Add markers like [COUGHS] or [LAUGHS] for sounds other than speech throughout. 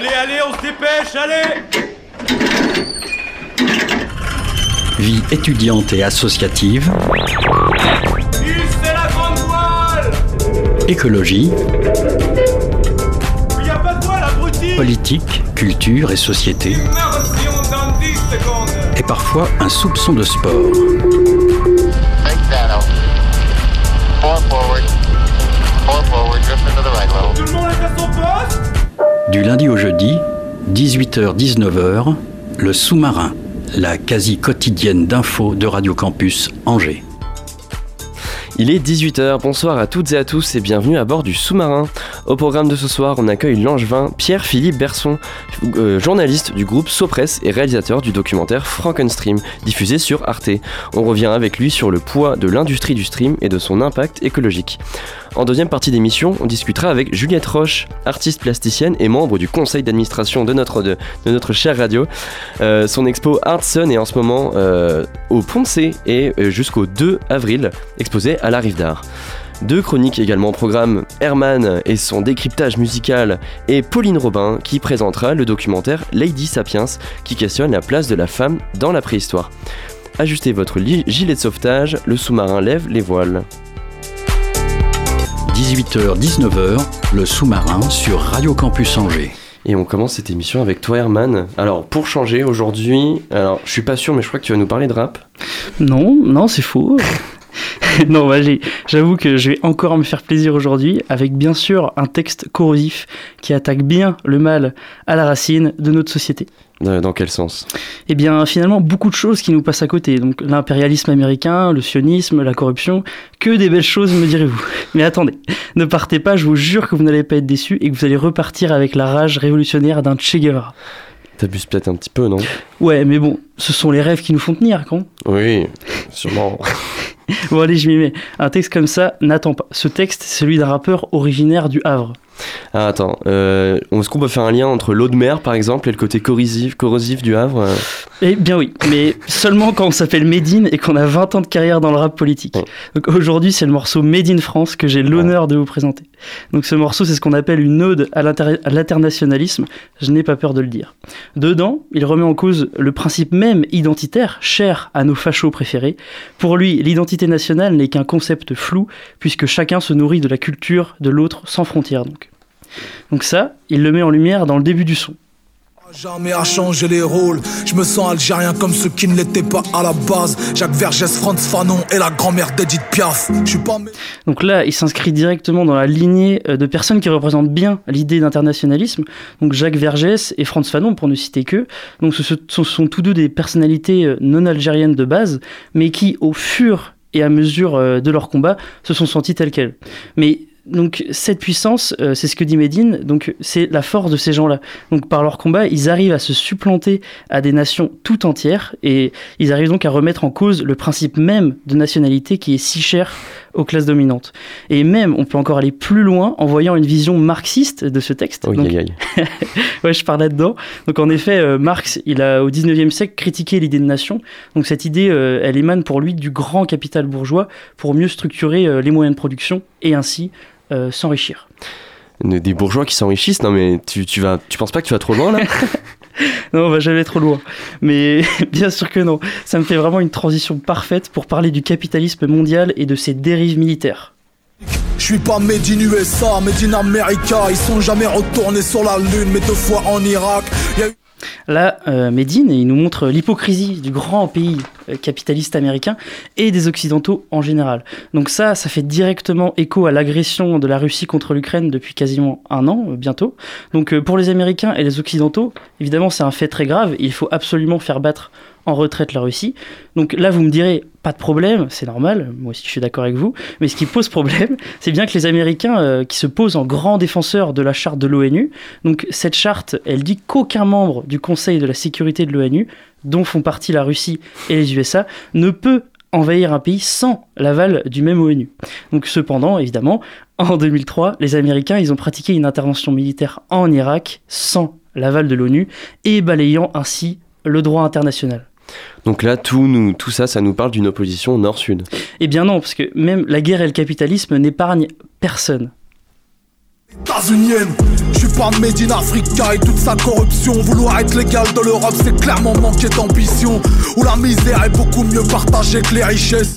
Allez, allez, on se dépêche, allez. Vie étudiante et associative. c'est la grande voile. Écologie. Il y a pas de voile, abruti. Politique, culture et société. Immersion dans 10 secondes. Et parfois un soupçon de sport. Tout le monde est à son poste Du lundi au jeudi, 18h-19h, le sous-marin, la quasi quotidienne d'infos de Radio Campus Angers. Il est 18h, bonsoir à toutes et à tous et bienvenue à bord du sous-marin. Au programme de ce soir, on accueille l'angevin Pierre-Philippe Berson, euh, journaliste du groupe Sopress et réalisateur du documentaire Frankenstream, diffusé sur Arte. On revient avec lui sur le poids de l'industrie du stream et de son impact écologique. En deuxième partie d'émission, on discutera avec Juliette Roche, artiste plasticienne et membre du conseil d'administration de notre, chère radio. Euh, son expo Art Sun est en ce moment euh, au C et jusqu'au 2 avril, exposé à la Rive d'Art. Deux chroniques également au programme, Herman et son décryptage musical et Pauline Robin qui présentera le documentaire Lady Sapiens qui questionne la place de la femme dans la préhistoire. Ajustez votre gilet de sauvetage, le sous-marin lève les voiles. 18h-19h, le sous-marin sur Radio Campus Angers. Et on commence cette émission avec toi Herman. Alors pour changer aujourd'hui, alors je suis pas sûr mais je crois que tu vas nous parler de rap. Non, non, c'est faux. [LAUGHS] non, bah, j'avoue que je vais encore me faire plaisir aujourd'hui avec bien sûr un texte corrosif qui attaque bien le mal à la racine de notre société. Euh, Dans quel sens? Eh bien, finalement, beaucoup de choses qui nous passent à côté. Donc, l'impérialisme américain, le sionisme, la corruption, que des belles choses, me direz-vous. [LAUGHS] Mais attendez, ne partez pas, je vous jure que vous n'allez pas être déçus et que vous allez repartir avec la rage révolutionnaire d'un Che Guevara. T'abuses peut-être un petit peu, non? Ouais, mais bon, ce sont les rêves qui nous font tenir, quand Oui, sûrement. [LAUGHS] Bon allez, je m'y mets. Un texte comme ça n'attend pas. Ce texte, c'est celui d'un rappeur originaire du Havre. Ah, attends, euh, est-ce qu'on peut faire un lien entre l'eau de mer par exemple et le côté corrosif, corrosif du Havre euh Eh bien oui, mais seulement quand on s'appelle Médine et qu'on a 20 ans de carrière dans le rap politique. Ouais. Donc aujourd'hui, c'est le morceau Made in France que j'ai l'honneur de vous présenter. Donc ce morceau, c'est ce qu'on appelle une ode à l'internationalisme, je n'ai pas peur de le dire. Dedans, il remet en cause le principe même identitaire, cher à nos fachos préférés. Pour lui, l'identité nationale n'est qu'un concept flou, puisque chacun se nourrit de la culture de l'autre sans frontières donc. Donc ça, il le met en lumière dans le début du son. Jamais à changer les rôles, je me sens algérien comme ceux qui ne l'étaient pas à la base. Jacques Vergès, Franz Fanon et la grand-mère d'Edith Piaf. Je suis pas mé- Donc là, il s'inscrit directement dans la lignée euh, de personnes qui représentent bien l'idée d'internationalisme. Donc Jacques Vergès et Franz Fanon, pour ne citer que. Donc ce, ce sont tous deux des personnalités euh, non algériennes de base, mais qui, au fur et à mesure euh, de leur combat, se sont sentis telles quelles. Mais donc cette puissance, euh, c'est ce que dit Médine, donc c'est la force de ces gens-là. Donc par leur combat, ils arrivent à se supplanter à des nations tout entières et ils arrivent donc à remettre en cause le principe même de nationalité qui est si cher aux classes dominantes. Et même, on peut encore aller plus loin en voyant une vision marxiste de ce texte. Oui, Donc, aïe, aïe. [LAUGHS] ouais, je parle là-dedans. Donc en effet, euh, Marx, il a au 19e siècle critiqué l'idée de nation. Donc cette idée, euh, elle émane pour lui du grand capital bourgeois pour mieux structurer euh, les moyens de production et ainsi s'enrichir. Des bourgeois qui s'enrichissent, non mais tu, tu, vas, tu penses pas que tu vas trop loin là? [LAUGHS] [LAUGHS] Non, on va jamais trop loin. Mais [LAUGHS] bien sûr que non. Ça me fait vraiment une transition parfaite pour parler du capitalisme mondial et de ses dérives militaires. Je suis pas made in USA, made in America. Ils sont jamais retournés sur la lune, mais deux fois en Irak. Là, euh, Médine, il nous montre l'hypocrisie du grand pays euh, capitaliste américain et des Occidentaux en général. Donc ça, ça fait directement écho à l'agression de la Russie contre l'Ukraine depuis quasiment un an, euh, bientôt. Donc euh, pour les Américains et les Occidentaux, évidemment, c'est un fait très grave. Il faut absolument faire battre en retraite la Russie. Donc là, vous me direz, pas de problème, c'est normal, moi aussi je suis d'accord avec vous, mais ce qui pose problème, [LAUGHS] c'est bien que les Américains euh, qui se posent en grands défenseurs de la charte de l'ONU, donc cette charte, elle dit qu'aucun membre du Conseil de la sécurité de l'ONU, dont font partie la Russie et les USA, ne peut envahir un pays sans l'aval du même ONU. Donc cependant, évidemment, en 2003, les Américains, ils ont pratiqué une intervention militaire en Irak sans l'aval de l'ONU et balayant ainsi le droit international. Donc là, tout, nous, tout ça, ça nous parle d'une opposition nord-sud. Eh bien non, parce que même la guerre et le capitalisme n'épargnent personne. États-Unienne. Je Je suis pas made in Africa et toute sa corruption. Vouloir être légal de l'Europe, c'est clairement manquer d'ambition. Où la misère est beaucoup mieux partagée que les richesses.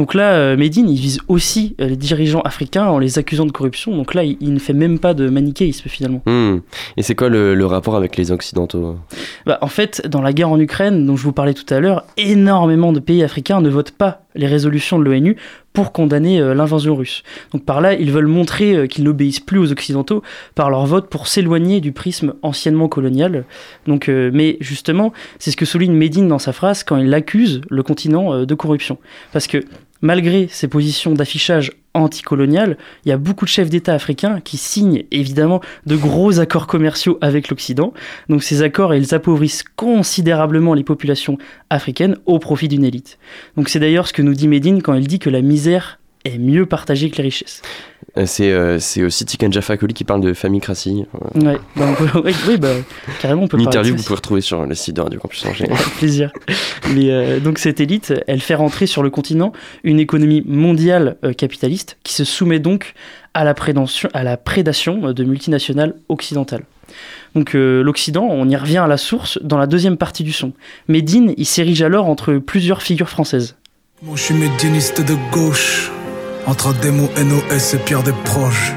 Donc là, euh, Medine, il vise aussi euh, les dirigeants africains en les accusant de corruption. Donc là, il, il ne fait même pas de manichéisme finalement. Hmm. Et c'est quoi le, le rapport avec les Occidentaux Bah, en fait, dans la guerre en Ukraine, dont je vous parlais tout à l'heure, énormément de pays africains ne votent pas les résolutions de l'ONU pour condamner euh, l'invasion russe. Donc par là, ils veulent montrer euh, qu'ils n'obéissent plus aux Occidentaux par leur vote pour s'éloigner du prisme anciennement colonial. Donc, euh, mais justement, c'est ce que souligne Medine dans sa phrase quand il accuse le continent de corruption. Parce que malgré ses positions d'affichage anticolonial, il y a beaucoup de chefs d'État africains qui signent évidemment de gros accords commerciaux avec l'Occident. Donc ces accords, ils appauvrissent considérablement les populations africaines au profit d'une élite. Donc c'est d'ailleurs ce que nous dit Medine quand il dit que la misère est mieux partagée que les richesses. Euh, C'est euh, c'est aussi Tiken Jaffa Koli qui parle de famicratie. Ouais, bah, [LAUGHS] peut- oui, oui, bah, carrément on peut Une interview que vous pouvez retrouver sur le site de Radio Campus Angers. [LAUGHS] Avec plaisir. Mais euh, donc cette élite, elle fait rentrer sur le continent une économie mondiale euh, capitaliste qui se soumet donc à la prédation, à la prédation de multinationales occidentales. Donc euh, l'Occident, on y revient à la source dans la deuxième partie du son. Medine, il s'érige alors entre plusieurs figures françaises. Moi je suis médiniste de gauche Entre Demo, NOS et Pierre des proches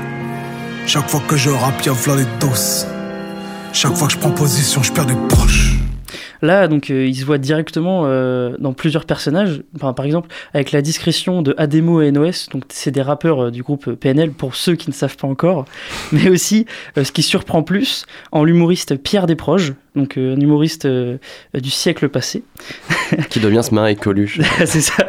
Chaque fois que je rappe y'a v'là les doses Chaque fois que je prends position je perds des proches Là, donc, euh, il se voit directement euh, dans plusieurs personnages. Par exemple, avec la discrétion de Ademo et NOS, donc c'est des rappeurs euh, du groupe PNL pour ceux qui ne savent pas encore. [LAUGHS] Mais aussi, ce qui surprend plus, en l'humoriste Pierre Desproges, donc euh, un humoriste euh, du siècle passé. [LAUGHS] qui bien se marrer Coluche. [LAUGHS] c'est ça.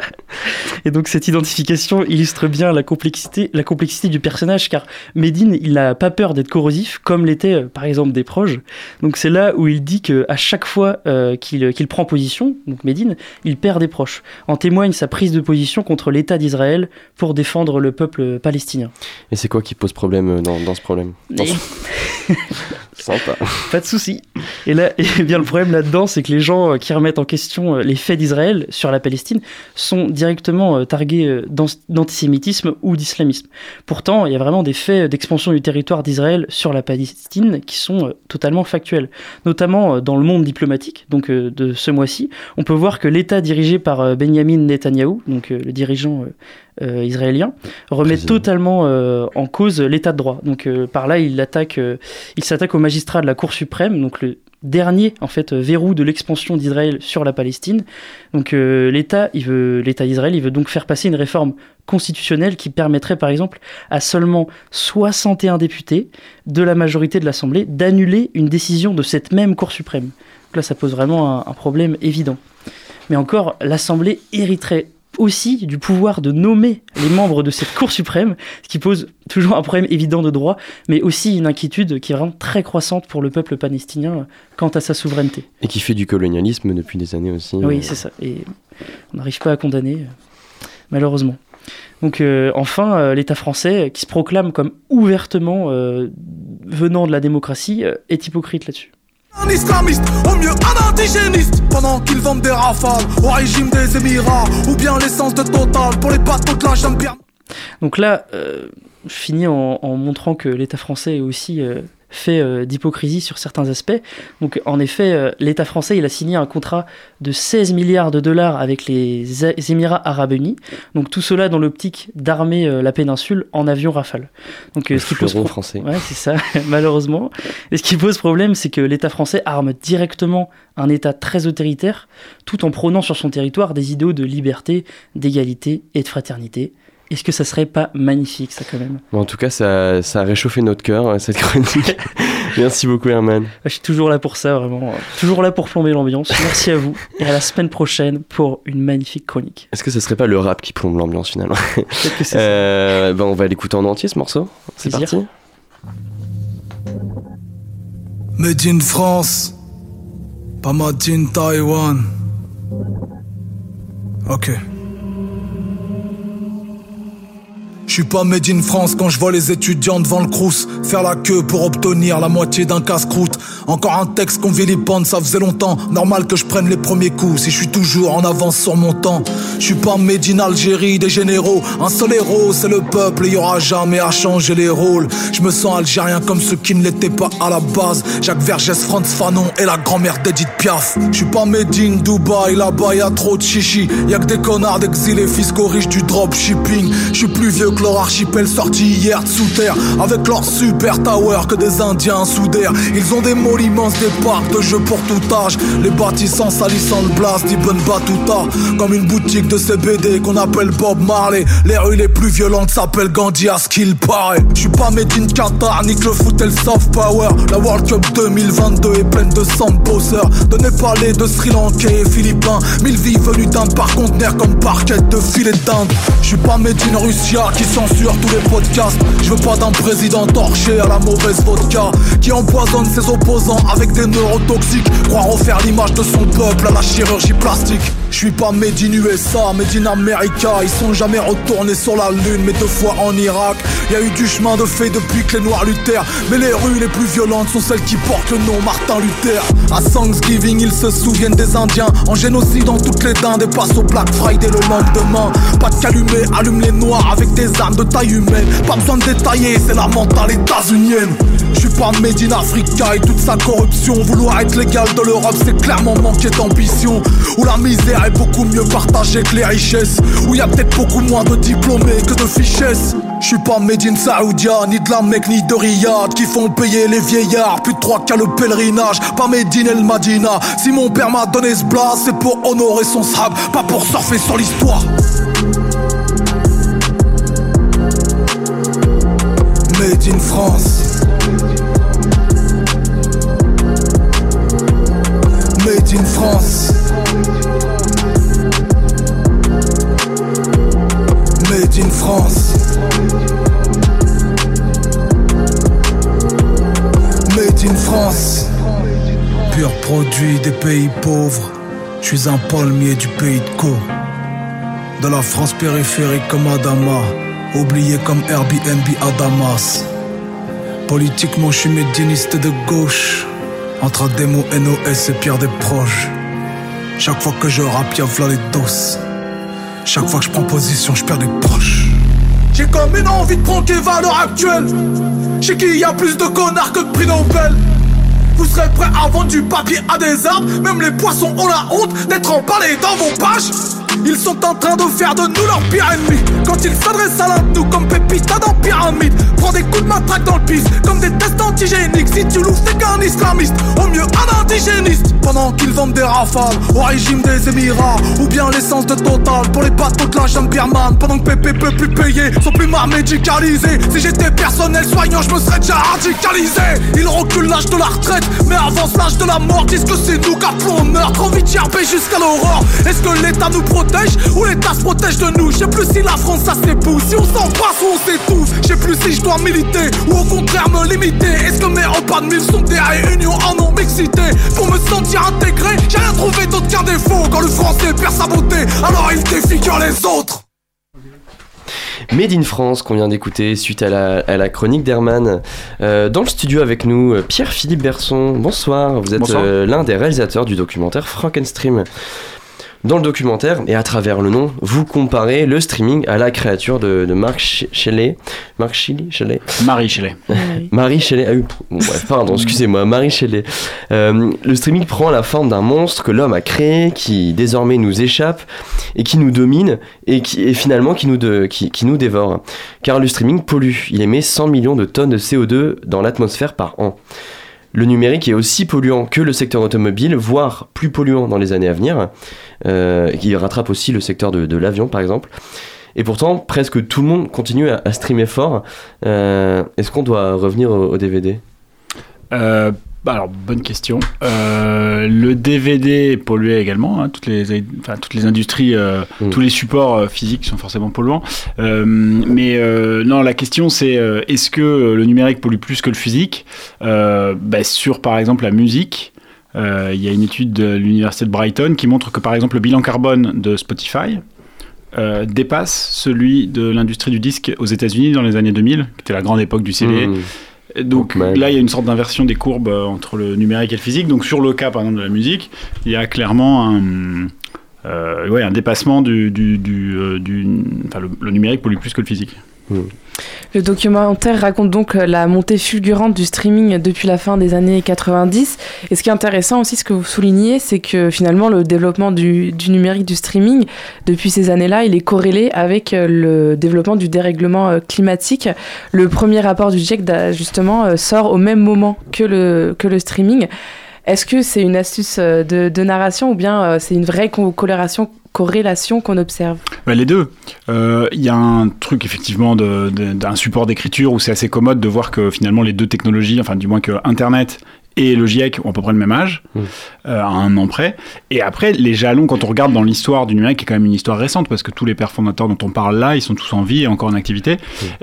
Et donc cette identification illustre bien la complexité, la complexité du personnage, car Medine, il n'a pas peur d'être corrosif, comme l'était euh, par exemple des proches. Donc c'est là où il dit que à chaque fois euh, qu'il prend position, donc Medine, il perd des proches. En témoigne sa prise de position contre l'État d'Israël pour défendre le peuple palestinien. Et c'est quoi qui pose problème dans, dans ce problème? Dans ce- [LAUGHS] Sympa. Pas de souci. Et là, [LAUGHS] et bien le problème là-dedans, c'est que les gens euh, qui remettent en question euh, les faits d'Israël sur la Palestine sont directement euh, targués d'an- d'antisémitisme ou d'islamisme. Pourtant, il y a vraiment des faits d'expansion du territoire d'Israël sur la Palestine qui sont totalement factuels. Notamment dans le monde diplomatique, donc de ce mois-ci, on peut voir que l'État dirigé par Benjamin Netanyahou, donc le dirigeant euh, israélien, remet Président. totalement euh, en cause l'état de droit. Donc euh, par là, il attaque, il s'attaque au magistrat de la Cour suprême, donc le dernier en fait euh, verrou de l'expansion d'Israël sur la Palestine. Donc euh, l'État, il veut, l'État d'Israël, veut donc faire passer une réforme constitutionnelle qui permettrait par exemple à seulement 61 députés de la majorité de l'Assemblée d'annuler une décision de cette même Cour suprême. Donc là, ça pose vraiment un problème évident. Mais encore, l'Assemblée hériterait aussi du pouvoir de nommer les membres de cette Cour suprême, ce qui pose toujours un problème évident de droit, mais aussi une inquiétude qui est vraiment très croissante pour le peuple palestinien quant à sa souveraineté. Et qui fait du colonialisme depuis des années aussi. Oui, Euh, c'est ça. Et on n'arrive pas à condamner, malheureusement. Donc euh, enfin, euh, l'État français, qui se proclame comme ouvertement venant de la démocratie, est hypocrite là-dessus. Un islamiste, au mieux un indigéniste. Pendant qu'ils vendent des rafales au régime des Émirats Ou bien l'essence de Total pour les bateaux de la jambe bien Donc là, euh, je finis en, en montrant que l'État français est aussi euh, fait euh, d'hypocrisie sur certains aspects. Donc en effet, euh, l'État français il a signé un contrat de 16 milliards de dollars avec les Émirats arabes unis. Donc tout cela dans l'optique d'armer euh, la péninsule en avions Rafale. Donc Le ce qui pose pro- français. Ouais, c'est ça, [LAUGHS] malheureusement. Et ce qui pose problème, c'est que l'État français arme directement un État très autoritaire, tout en prônant sur son territoire des idéaux de liberté, d'égalité et de fraternité. Est-ce que ça serait pas magnifique, ça, quand même? Bon, en tout cas, ça, ça a réchauffé notre cœur, euh, cette chronique. [LAUGHS] Merci beaucoup, Herman. Je suis toujours là pour ça, vraiment. Toujours là pour plomber l'ambiance. Merci à vous. Et à la semaine prochaine pour une magnifique chronique. Est-ce que ce serait pas le rap qui plombe l'ambiance finalement? Peut-être que c'est ça. euh, ben, On va l'écouter en entier ce morceau. C'est Plaisir. parti. Made in France Pas made in Taïwan Je suis pas made in France quand je vois les étudiants devant le crous faire la queue pour obtenir la moitié d'un casse-croûte. Encore un texte qu'on vilipende, ça faisait longtemps. Normal que je prenne les premiers coups si je suis toujours en avance sur mon temps. Je suis pas made in Algérie des généraux. Un seul héros, c'est le peuple, il y aura jamais à changer les rôles. Je me sens algérien comme ceux qui ne l'étaient pas à la base. Jacques Vergès, Franz Fanon et la grand-mère d'Edith Piaf. Je suis pas made in Dubaï, là-bas y a trop de chichi. Y a que des connards d'exilés fiscaux riches du dropshipping. Je suis plus vieux leur archipel sorti hier de sous terre. Avec leur super tower que des indiens d'air. Ils ont des mots immenses, des parcs de jeux pour tout âge. Les bâtissants salissant le blast d'Ibn Battuta. Comme une boutique de CBD qu'on appelle Bob Marley. Les rues les plus violentes s'appellent Gandhi à ce qu'il paraît. Je suis pas made in Qatar, ni que le foot et le soft power. La World Cup 2022 est pleine de sang bosseurs. De Népalais, de Sri Lankais et Philippins. Mille vies venues d'Inde par conteneur comme parquette de filet d'Inde. Je suis pas made in Russia qui censure tous les podcasts. Je veux pas d'un président torché à la mauvaise vodka qui empoisonne ses opposants avec des neurotoxiques. Croire refaire l'image de son peuple à la chirurgie plastique. Je suis pas made in USA, made in America. Ils sont jamais retournés sur la lune, mais deux fois en Irak. Y a eu du chemin de fait depuis que les noirs luttèrent. Mais les rues les plus violentes sont celles qui portent le nom Martin Luther. À Thanksgiving, ils se souviennent des Indiens. En génocide dans toutes les dindes et passent au Black Friday le lendemain. Pas de calumet, allume les noirs avec des armes de taille humaine. Pas besoin de détailler, c'est la mentale états-unienne. Je suis pas made in Africa et toute sa corruption. Vouloir être légal de l'Europe, c'est clairement manquer d'ambition. Où la misère beaucoup mieux partagée que les richesses. Où y a peut-être beaucoup moins de diplômés que de fichesses. Je suis pas made in Saoudia, ni de la Mecque, ni de Riyad Qui font payer les vieillards, plus de trois qu'à le pèlerinage Pas made in El Madina. Si mon père m'a donné ce blast, c'est pour honorer son sab Pas pour surfer sur l'histoire. Made in France. Made in France Made in France. Made in France. Pur produit des pays pauvres. Je suis un palmier du pays de Co De la France périphérique comme Adama. Oublié comme Airbnb à Damas Politiquement je suis de gauche. Entre Ademo, NOS et Pierre des Proches. Chaque fois que je rappe y'a les doses Chaque fois que je prends position je perds des proches. J'ai comme une envie de prendre les valeurs actuelles. Chez qui y a plus de connards que de prix Nobel. Vous serez prêts à vendre du papier à des arbres. Même les poissons ont la honte d'être emballés dans vos pages ils sont en train de faire de nous leur pire ennemi Quand ils s'adressent à l'un de nous comme Pépita dans Pyramide. Prends des coups de matraque dans le piste Comme des tests antigéniques. Si tu louves c'est qu'un islamiste. Au mieux un indigéniste. Pendant qu'ils vendent des rafales Au régime des Émirats Ou bien l'essence de Total Pour les bateaux de la birmane. Pendant que Pépé peut plus payer Son plumard médicalisé. Si j'étais personnel soignant je me serais déjà radicalisé. Ils reculent l'âge de la retraite Mais avance l'âge de la mort Disent que c'est nous qu'appelons on meurt Trop vite jusqu'à l'aurore Est-ce que l'État nous protège ou l'État se protège de nous? Je sais plus si la France ça s'épouse, si on s'embrasse ou on s'étouffe. Je sais plus si je dois militer ou au contraire me limiter. Est-ce que mes repas de mille sont des réunions en non-mixité Pour me sentir intégré, j'ai rien trouvé d'autre qu'un défaut. Quand le français perd sa beauté, alors il défigure les autres. Made in France qu'on vient d'écouter suite à la, à la chronique d'Herman. Euh, dans le studio avec nous, euh, Pierre-Philippe Berson. Bonsoir, vous êtes euh, l'un des réalisateurs du documentaire Frankenstream. Dans le documentaire, et à travers le nom, vous comparez le streaming à la créature de, de Marc Sh- Shelley. Marc Shelley, Shelley Marie Shelley. Marie Shelley. Ah oui, bon, pardon, [LAUGHS] excusez-moi, Marie Shelley. Euh, le streaming prend la forme d'un monstre que l'homme a créé, qui désormais nous échappe et qui nous domine et qui et finalement qui nous, de- qui, qui nous dévore. Car le streaming pollue. Il émet 100 millions de tonnes de CO2 dans l'atmosphère par an. Le numérique est aussi polluant que le secteur automobile, voire plus polluant dans les années à venir, euh, qui rattrape aussi le secteur de, l'avion par exemple. Et pourtant, presque tout le monde continue à, streamer fort. Euh, Est-ce qu'on doit revenir au, DVD bah alors, bonne question. Euh, le DVD est pollué également. hein, toutes, les, enfin, toutes les industries, euh, Mm. tous les supports euh, physiques sont forcément polluants. Mais non, la question c'est est-ce que le numérique pollue plus que le physique? Bah, Sur par exemple la musique. Il y a une étude de l'université de Brighton qui montre que par exemple le bilan carbone de Spotify euh, dépasse celui de l'industrie du disque aux États-Unis dans les années 2000, qui était la grande époque du CD. Mmh. Donc Walkman. là, il y a une sorte d'inversion des courbes euh, entre le numérique et le physique. Donc sur le cas, par exemple, de la musique, il y a clairement un, euh, ouais, un dépassement du, du, du, euh, du- enfin, le, le numérique pollue plus que le physique. Le documentaire raconte donc euh, la montée fulgurante du streaming depuis la fin des années 90. Et ce qui est intéressant aussi, ce que vous soulignez, c'est que finalement le développement du, numérique, du streaming, depuis ces années-là, il est corrélé avec euh, le développement du dérèglement euh, climatique. Le premier rapport du GIEC, justement, sort au même moment que le, streaming. Est-ce que c'est une astuce de, de narration ou bien c'est une vraie co- corrélation, qu'on observe Bah, les deux. Euh, Il y a un truc effectivement d'un support d'écriture où c'est assez commode de voir que finalement les deux technologies, enfin du moins que Internet et le GIEC ont à peu près le même âge, Mm. euh, à un an près. Et après, les jalons, quand on regarde dans l'histoire du numérique, qui est quand même une histoire récente, parce que tous les pères fondateurs dont on parle là, ils sont tous en vie et encore en activité.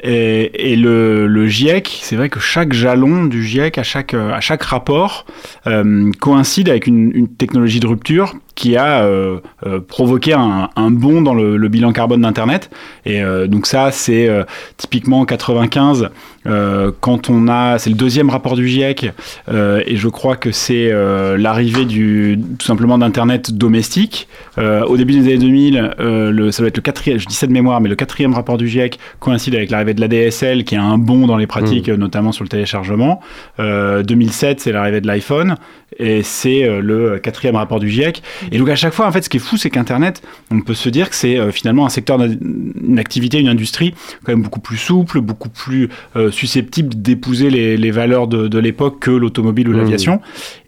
Et, et le, le GIEC, c'est vrai que chaque jalon du GIEC, à chaque, euh, à chaque rapport, euh, coïncide avec une, une technologie de rupture qui a euh, euh, provoqué un, un bond dans le, le bilan carbone d'Internet. Et euh, donc ça, c'est typiquement en 95, euh, quand on a, c'est le deuxième rapport du GIEC, et je crois que c'est l'arrivée du tout simplement d'Internet domestique. Au début des années 2000, euh, le, ça doit être le quatrième, je dis ça de mémoire, mais le quatrième rapport du GIEC coïncide avec l'arrivée de l'ADSL, qui a un bond dans les pratiques, euh, notamment sur le téléchargement. Euh, 2007, c'est l'arrivée de l'iPhone, et c'est euh, le quatrième rapport du GIEC. Et donc à chaque fois, en fait, ce qui est fou, c'est qu'Internet, on peut se dire que c'est euh, finalement un secteur, une activité, une industrie quand même beaucoup plus souple, beaucoup plus euh, susceptible d'épouser les, les valeurs de, de l'époque que l'automobile ou Mmh. l'aviation.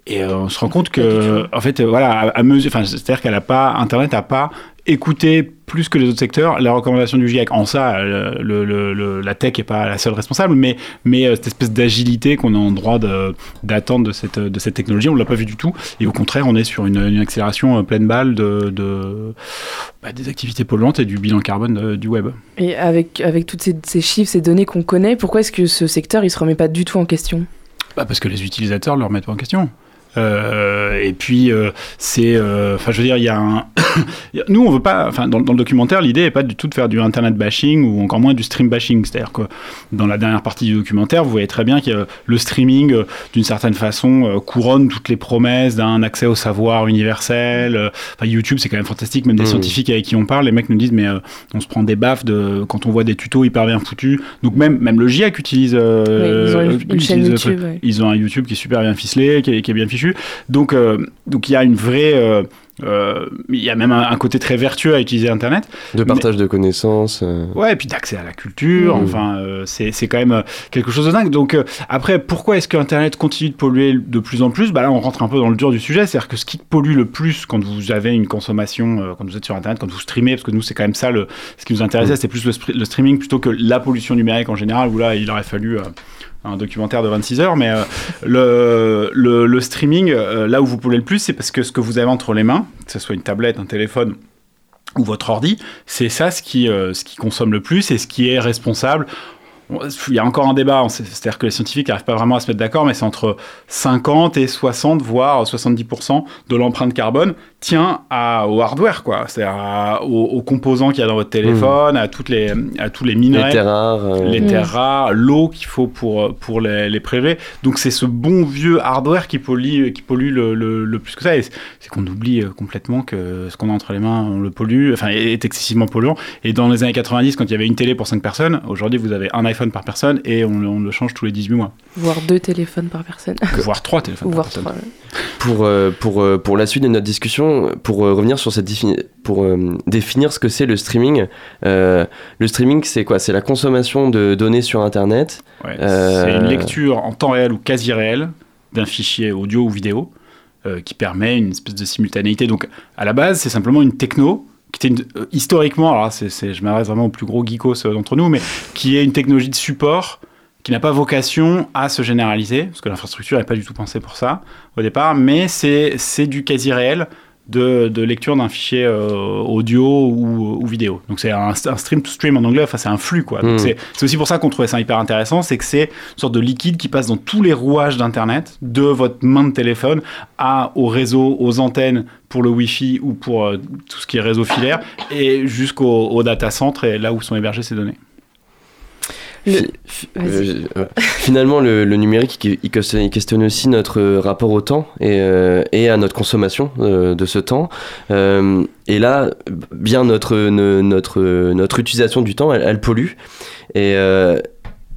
Et euh, on se rend compte que, en fait, voilà, à, à mesure, enfin, c'est-à-dire qu'elle a pas, Internet n'a pas écouté plus que les autres secteurs la recommandation du GIEC. En ça, le, le- le- la tech n'est pas la seule responsable, mais, mais euh, cette espèce d'agilité qu'on a en droit d'attendre de cette, de cette technologie, on l'a pas vu du tout. Et au contraire, on est sur une, une accélération euh, pleine balle de, de- bah, des activités polluantes et du bilan carbone euh, du web. Et avec, avec toutes ces, ces chiffres, ces données qu'on connaît, pourquoi est-ce que ce secteur il se remet pas du tout en question? Bah parce que les utilisateurs ne le remettent pas en question. Euh, et puis euh, c'est, euh, enfin je veux dire, il y a un, [COUGHS] nous on veut pas, enfin dans, dans le documentaire l'idée est pas du tout de faire du internet bashing ou encore moins du stream bashing, c'est-à-dire que dans la dernière partie du documentaire vous voyez très bien que le streaming d'une certaine façon couronne toutes les promesses d'un accès au savoir universel. Enfin YouTube c'est quand même fantastique, même des Mhm. scientifiques avec qui on parle, les mecs nous disent mais euh, on se prend des baffes de quand on voit des tutos hyper bien foutus. Donc même même le GIEC utilise, euh, Oui, Ils ont une, une utilise chaîne YouTube. ouais. Ils ont un YouTube qui est super bien ficelé, qui est, qui est bien fichu. Donc, euh, donc il y a une vraie, euh, euh, il y a même un, un côté très vertueux à utiliser Internet. De partage de connaissances. euh. Ouais, et puis d'accès à la culture. Mhm. Enfin, euh, c'est c'est quand même quelque chose de dingue. Donc après, pourquoi est-ce que Internet continue de polluer de plus en plus? Bah là, on rentre un peu dans le dur du sujet. C'est-à-dire que ce qui pollue le plus quand vous avez une consommation, quand vous êtes sur Internet, quand vous streamez, parce que nous, c'est quand même ça le, ce qui nous intéressait, c'est plus le, streaming plutôt que la pollution numérique en général. Où là, il aurait fallu un documentaire de 26 heures, mais euh, le, streaming, euh, là où vous polluez le plus, c'est parce que ce que vous avez entre les mains, que ce soit une tablette, un téléphone ou votre ordi, c'est ça ce qui, euh, ce qui consomme le plus et ce qui est responsable. Il y a encore un débat, c'est-à-dire que les scientifiques n'arrivent pas vraiment à se mettre d'accord, mais c'est entre 50 et 60, voire 70% de l'empreinte carbone tient à, au hardware, quoi. C'est-à-dire à- aux, aux composants qu'il y a dans votre téléphone, à, toutes les, à tous les minerais Les terres rares. euh, les Mm. terres rares, l'eau qu'il faut pour, pour les, les prélever. Donc c'est ce bon vieux hardware qui pollue, qui pollue le, le- le plus que ça. C'est c'est qu'on oublie euh, complètement que ce qu'on a entre les mains, on le pollue, enfin est excessivement polluant. Et dans les années 90, quand il y avait une télé pour 5 personnes, aujourd'hui vous avez un iPhone par personne et on, le- on le change tous les 18 mois. Voire deux téléphones par personne. Voire trois téléphones par personne. trois. Pour, euh, pour, euh, pour la suite de notre discussion, pour euh, revenir sur cette défini- pour euh, définir ce que c'est le streaming, euh, le streaming c'est quoi? C'est la consommation de données sur Internet. Ouais, Euh, C'est une lecture en temps réel ou quasi réel d'un fichier audio ou vidéo euh, qui permet une espèce de simultanéité. Donc à la base, c'est simplement une techno qui était euh, historiquement, alors c'est- je m'adresse vraiment au plus gros geekos euh, d'entre nous, mais qui est une technologie de support qui n'a pas vocation à se généraliser, parce que l'infrastructure n'est pas du tout pensée pour ça au départ, mais c'est, c'est du quasi réel de, de lecture d'un fichier euh, audio ou, ou vidéo. Donc c'est un, un stream to stream en anglais, enfin c'est un flux quoi. Mm. c'est aussi pour ça qu'on trouvait ça hyper intéressant, c'est que c'est une sorte de liquide qui passe dans tous les rouages d'internet, de votre main de téléphone à au réseau, aux antennes pour le Wi-Fi ou pour euh, tout ce qui est réseau filaire et jusqu'au au data center et là où sont hébergées ces données. Le- euh. Finalement, le, le numérique, il, il questionne- aussi notre euh, rapport au temps et, euh, et à notre consommation euh, de ce temps. Et là, bien notre, ne- notre, notre utilisation du temps, elle, elle pollue. Et,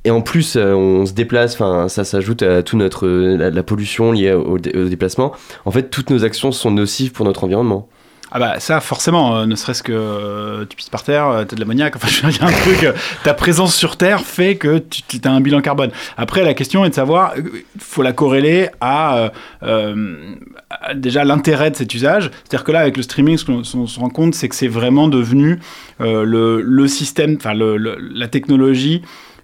et en plus, on se déplace, enfin, ça s'ajoute à toute notre, la, la pollution liée au, dé- au déplacement. En fait, toutes nos actions sont nocives pour notre environnement. Ah bah ça forcément, euh, ne serait-ce que euh, tu pisses par terre, euh, t'as de l'ammoniaque, enfin [LAUGHS] je veux dire, un truc, euh, ta présence sur Terre fait que tu as un bilan carbone. Après la question est de savoir, il faut la corréler à, déjà l'intérêt de cet usage. C'est-à-dire que là avec le streaming, ce qu'on se rend compte, c'est que c'est vraiment devenu le, le système, enfin la technologie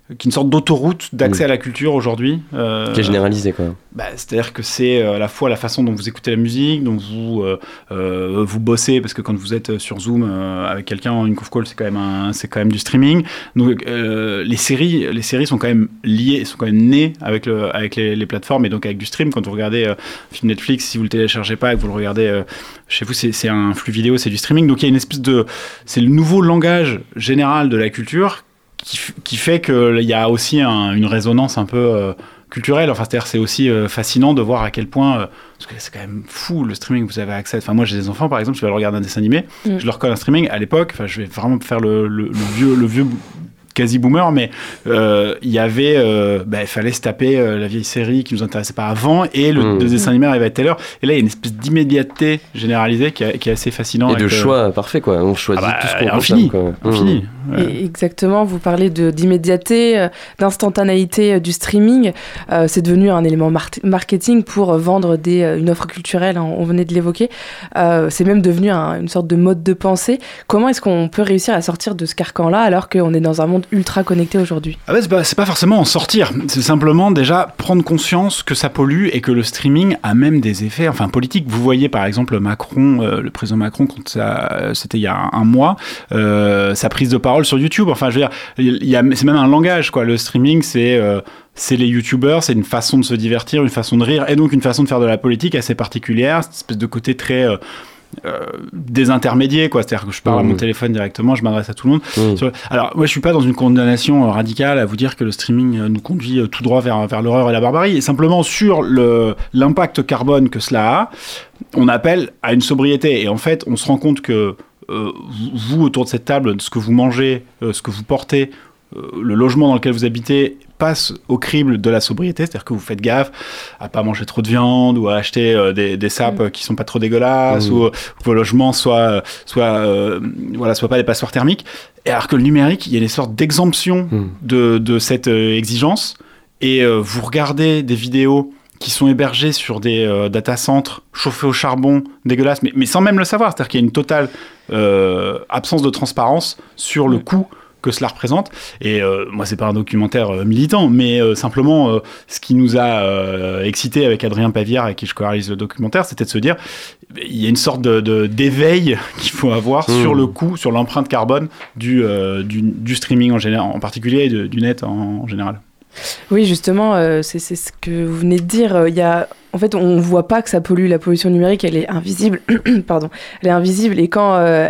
qui est une sorte d'autoroute d'accès à la culture aujourd'hui. euh, Qui est généralisé, quoi. bah, C'est-à-dire que c'est euh, à la fois la façon dont vous écoutez la musique, dont vous, euh, euh, vous bossez, parce que quand vous êtes sur Zoom euh, avec quelqu'un en une conf call, c'est quand, même un- quand même du streaming. Donc les, séries, les séries sont quand même liées, sont quand même nées avec, le, avec les, les plateformes et donc avec du stream. Quand vous regardez un film Netflix, si vous le téléchargez pas et que vous le regardez chez vous, c'est un flux vidéo, c'est du streaming. Donc il y a une espèce de... C'est le nouveau langage général de la culture qui, qui fait qu'il y a aussi un- une résonance un peu... euh, culturelle. Enfin, c'est-à-dire, c'est aussi euh, fascinant de voir à quel point, euh, parce que c'est quand même fou le streaming, vous avez accès. Enfin, moi, j'ai des enfants, par exemple, je vais regarder un dessin animé, Mm. je leur colle un streaming. À l'époque, enfin, je vais vraiment faire le, le- le vieux, le vieux quasi boomer, mais euh, il y avait, euh, bah, il fallait se taper euh, la vieille série qui nous intéressait pas avant et le, Mm. le dessin animé arrivait à telle heure. Et là, il y a une espèce d'immédiateté généralisée qui, est- qui est assez fascinant. Et de euh, choix parfait, quoi. On choisit ah bah, tout ce qu'on infini, infini. Mmh. Ouais. Et exactement, vous parlez d'immédiateté, euh, d'instantanéité euh, du streaming. Euh, c'est devenu un élément mar- marketing pour vendre des, une offre culturelle, hein, on venait de l'évoquer. Euh, c'est même devenu un- une sorte de mode de pensée. Comment est-ce qu'on peut réussir à sortir de ce carcan-là alors qu'on est dans un monde ultra connecté aujourd'hui? Ah bah, c'est pas, forcément en sortir, c'est simplement déjà prendre conscience que ça pollue et que le streaming a même des effets enfin politiques. Vous voyez par exemple Macron, euh, le président Macron, quand c'était il y a un, un mois, sa prise de parole sur YouTube. Enfin, je veux dire, il y a, c'est même un langage quoi. Le streaming, c'est euh, c'est les youtubeurs, c'est une façon de se divertir, une façon de rire et donc une façon de faire de la politique assez particulière, cette espèce de côté très euh, euh, désintermédié quoi. C'est-à-dire que je parle à mon Mhm. téléphone directement, je m'adresse à tout le monde. Mmh. Alors, moi, je suis pas dans une condamnation euh, radicale à vous dire que le streaming nous conduit tout droit vers, vers l'horreur et la barbarie. Et simplement, sur le- l'impact carbone que cela a, on appelle à une sobriété. Et en fait, on se rend compte que vous, vous, autour de cette table, ce que vous mangez, euh, ce que vous portez, euh, le logement dans lequel vous habitez passe au crible de la sobriété, c'est-à-dire que vous faites gaffe à pas manger trop de viande ou à acheter euh, des, des sapes euh, qui sont pas trop dégueulasses Mm. ou euh, que vos logements soient, euh, soient, euh, voilà, soient pas des passoires thermiques. Et alors que le numérique, il y a des sortes d'exemptions Mm. de, de cette euh, exigence. Et euh, vous regardez des vidéos qui sont hébergées sur des euh, data centres chauffés au charbon dégueulasses, mais, mais sans même le savoir. C'est-à-dire qu'il y a une totale euh, absence de transparence sur le coût que cela représente. Et euh, moi, c'est pas un documentaire euh, militant, mais euh, simplement, ce qui nous a excité avec Adrien Pavière, avec qui je co-réalise le documentaire, c'était de se dire, il y a une sorte de, d'éveil [LAUGHS] qu'il faut avoir Mmh. sur le coût, sur l'empreinte carbone du, du, du streaming en, général, en particulier et de- du net en, en général. Oui, justement, euh, c'est ce que vous venez de dire. euh, Il y a, en fait, on voit pas que ça pollue. La pollution numérique, elle est invisible. [CLEARS THROAT] Pardon, elle est invisible. Et quand, euh,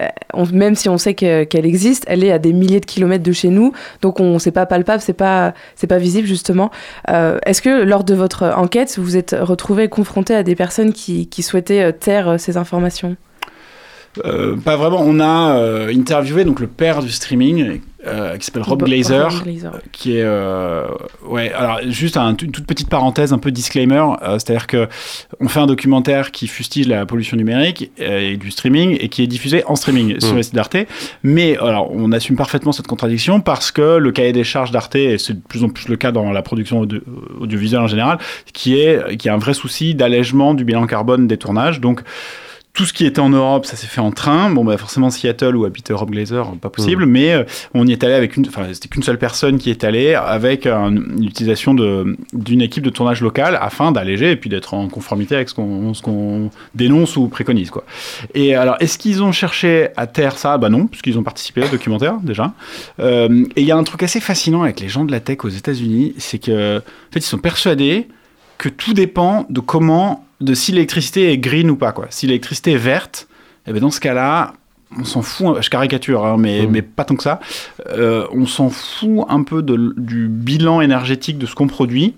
même si on sait que- qu'elle existe, elle est à des milliers de kilomètres de chez nous. Donc, on c'est pas palpable, c'est pas, pas visible justement. Est-ce que lors de votre enquête, vous êtes retrouvé confronté à des personnes qui, souhaitaient taire ces informations? Euh, pas vraiment. On a euh, interviewé donc le père du streaming euh, qui s'appelle Rob Glazer. Rob Glazer. qui est euh, ouais alors juste un- une toute petite parenthèse un peu disclaimer euh, c'est-à-dire que on fait un documentaire qui fustige la pollution numérique euh, et du streaming et qui est diffusé en streaming sur Mm. les sites d'Arte mais alors on assume parfaitement cette contradiction parce que le cahier des charges d'Arte et c'est de plus en plus le cas dans la production audio- audiovisuelle en général qui est qui a un vrai souci d'allègement du bilan carbone des tournages donc tout ce qui était en Europe, ça s'est fait en train. Bon, bah forcément Seattle ou habite Rob Glazer, pas possible. Mais euh, on y est allé avec une, enfin c'était qu'une seule personne qui est allée avec un- une utilisation de d'une équipe de tournage locale afin d'alléger et puis d'être en conformité avec ce qu'on ce qu'on dénonce ou préconise quoi. Et alors, est-ce qu'ils ont cherché à taire ça? Bah non, puisqu'ils ont participé au documentaire déjà. Euh, et il y a un truc assez fascinant avec les gens de la tech aux États-Unis, c'est que en fait ils sont persuadés que tout dépend de comment, de si l'électricité est green ou pas. Quoi. Si l'électricité est verte, et ben dans ce cas-là, on s'en fout, je caricature, hein, mais, Mhm. mais pas tant que ça, Euh, on s'en fout un peu de du bilan énergétique de ce qu'on produit.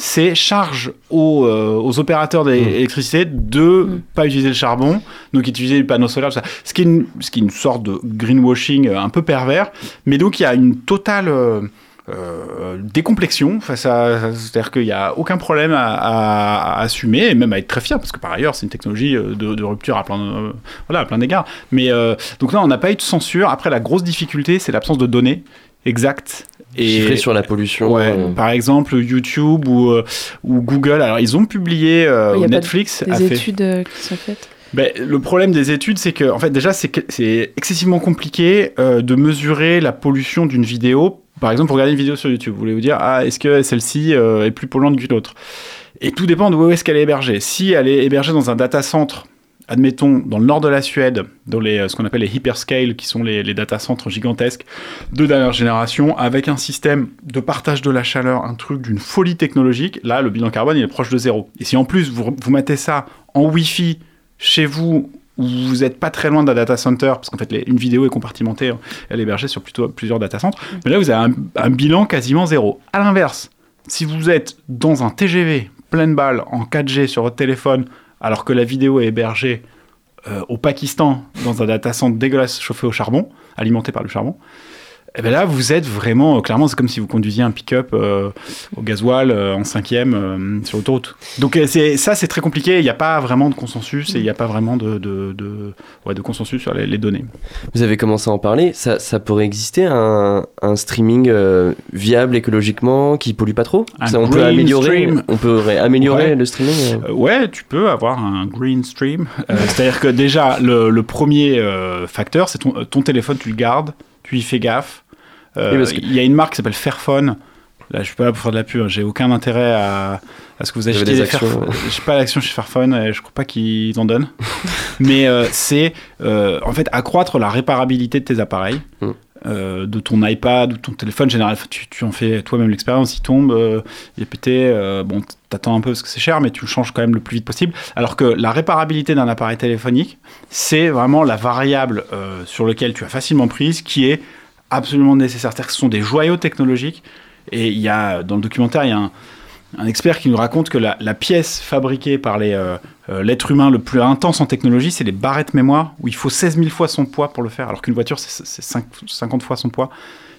C'est charge aux, euh, aux opérateurs d'électricité de Mhm. pas utiliser le charbon, donc utiliser le panneau solaire, tout ça. Ce qui est une, ce qui est une sorte de greenwashing euh, un peu pervers, mais donc il y a une totale euh, euh, décomplexion face à. C'est-à-dire qu'il n'y a aucun problème à, à- à assumer et même à être très fier, parce que par ailleurs, c'est une technologie euh, de, de rupture à plein, euh, voilà, à plein d'égards. Mais euh, donc là, on n'a pas eu de censure. Après, la grosse difficulté, c'est l'absence de données exactes. Chiffré sur la pollution. Ouais, euh, par exemple YouTube ou, euh, ou Google. Alors ils ont publié, euh, Il y a pas Netflix a Des fait. études euh, qui sont faites. Ben, le problème des études, c'est que, en fait, déjà, c'est excessivement compliqué euh, de mesurer la pollution d'une vidéo. Par exemple, vous regardez une vidéo sur YouTube, vous voulez vous dire, ah, est-ce que celle-ci euh, est plus polluante qu'une autre? Et tout dépend de où est-ce qu'elle est hébergée. Si elle est hébergée dans un data center, admettons, dans le nord de la Suède, dans les, euh, ce qu'on appelle les hyperscale, qui sont les, les data centres gigantesques de dernière génération, avec un système de partage de la chaleur, un truc d'une folie technologique, là, le bilan carbone, il est proche de zéro. Et si en plus, vous, vous mettez ça en Wi-Fi chez vous, où vous n'êtes pas très loin d'un data center, parce qu'en fait, les- une vidéo est compartimentée, hein, elle est hébergée sur plutôt plusieurs data centers, mais là, vous avez un, un bilan quasiment zéro. À l'inverse, si vous êtes dans un TGV pleine balle en 4G sur votre téléphone, alors que la vidéo est hébergée euh, au Pakistan dans un data center dégueulasse chauffé au charbon, alimenté par le charbon, et bien là, vous êtes vraiment, euh, clairement, c'est comme si vous conduisiez un pick-up euh, au gasoil euh, en cinquième euh, sur l'autoroute. Donc ça, c'est très compliqué. Il n'y a pas vraiment de consensus et il n'y a pas vraiment de, de, de, ouais, de consensus sur les, les données. Vous avez commencé à en parler. Ça, ça pourrait exister un, un streaming viable écologiquement qui pollue pas trop? Ça, On peut améliorer, on pourrait améliorer Ouais. le streaming. ouais, tu peux avoir un green stream. C'est-à-dire que déjà, le, le premier facteur, c'est ton, ton téléphone, tu le gardes, y fais gaffe. Euh, que- Il y a une marque qui s'appelle Fairphone. Là, je suis pas là pour faire de la pub. hein. J'ai aucun intérêt à, à ce que vous achetiez des des actions. Je sais pas l'action chez Fairphone. et Je crois pas qu'ils en donnent. [LAUGHS] Mais euh, c'est euh, en fait accroître la réparabilité de tes appareils. Mm. Euh, de ton iPad ou ton téléphone général, tu, en fais toi-même l'expérience, il tombe, euh, il est pété, euh, bon, t'attends un peu parce que c'est cher, mais tu le changes quand même le plus vite possible. Alors que la réparabilité d'un appareil téléphonique, c'est vraiment la variable euh, sur laquelle tu as facilement prise, qui est absolument nécessaire. C'est-à-dire que ce sont des joyaux technologiques, et il y a, dans le documentaire, il y a un, un expert qui nous raconte que la, la pièce fabriquée par euh, euh, l'être humain le plus intense en technologie, c'est les barrettes mémoire, où il faut 16 000 fois son poids pour le faire, alors qu'une voiture, c'est c'est cinq- 50 fois son poids.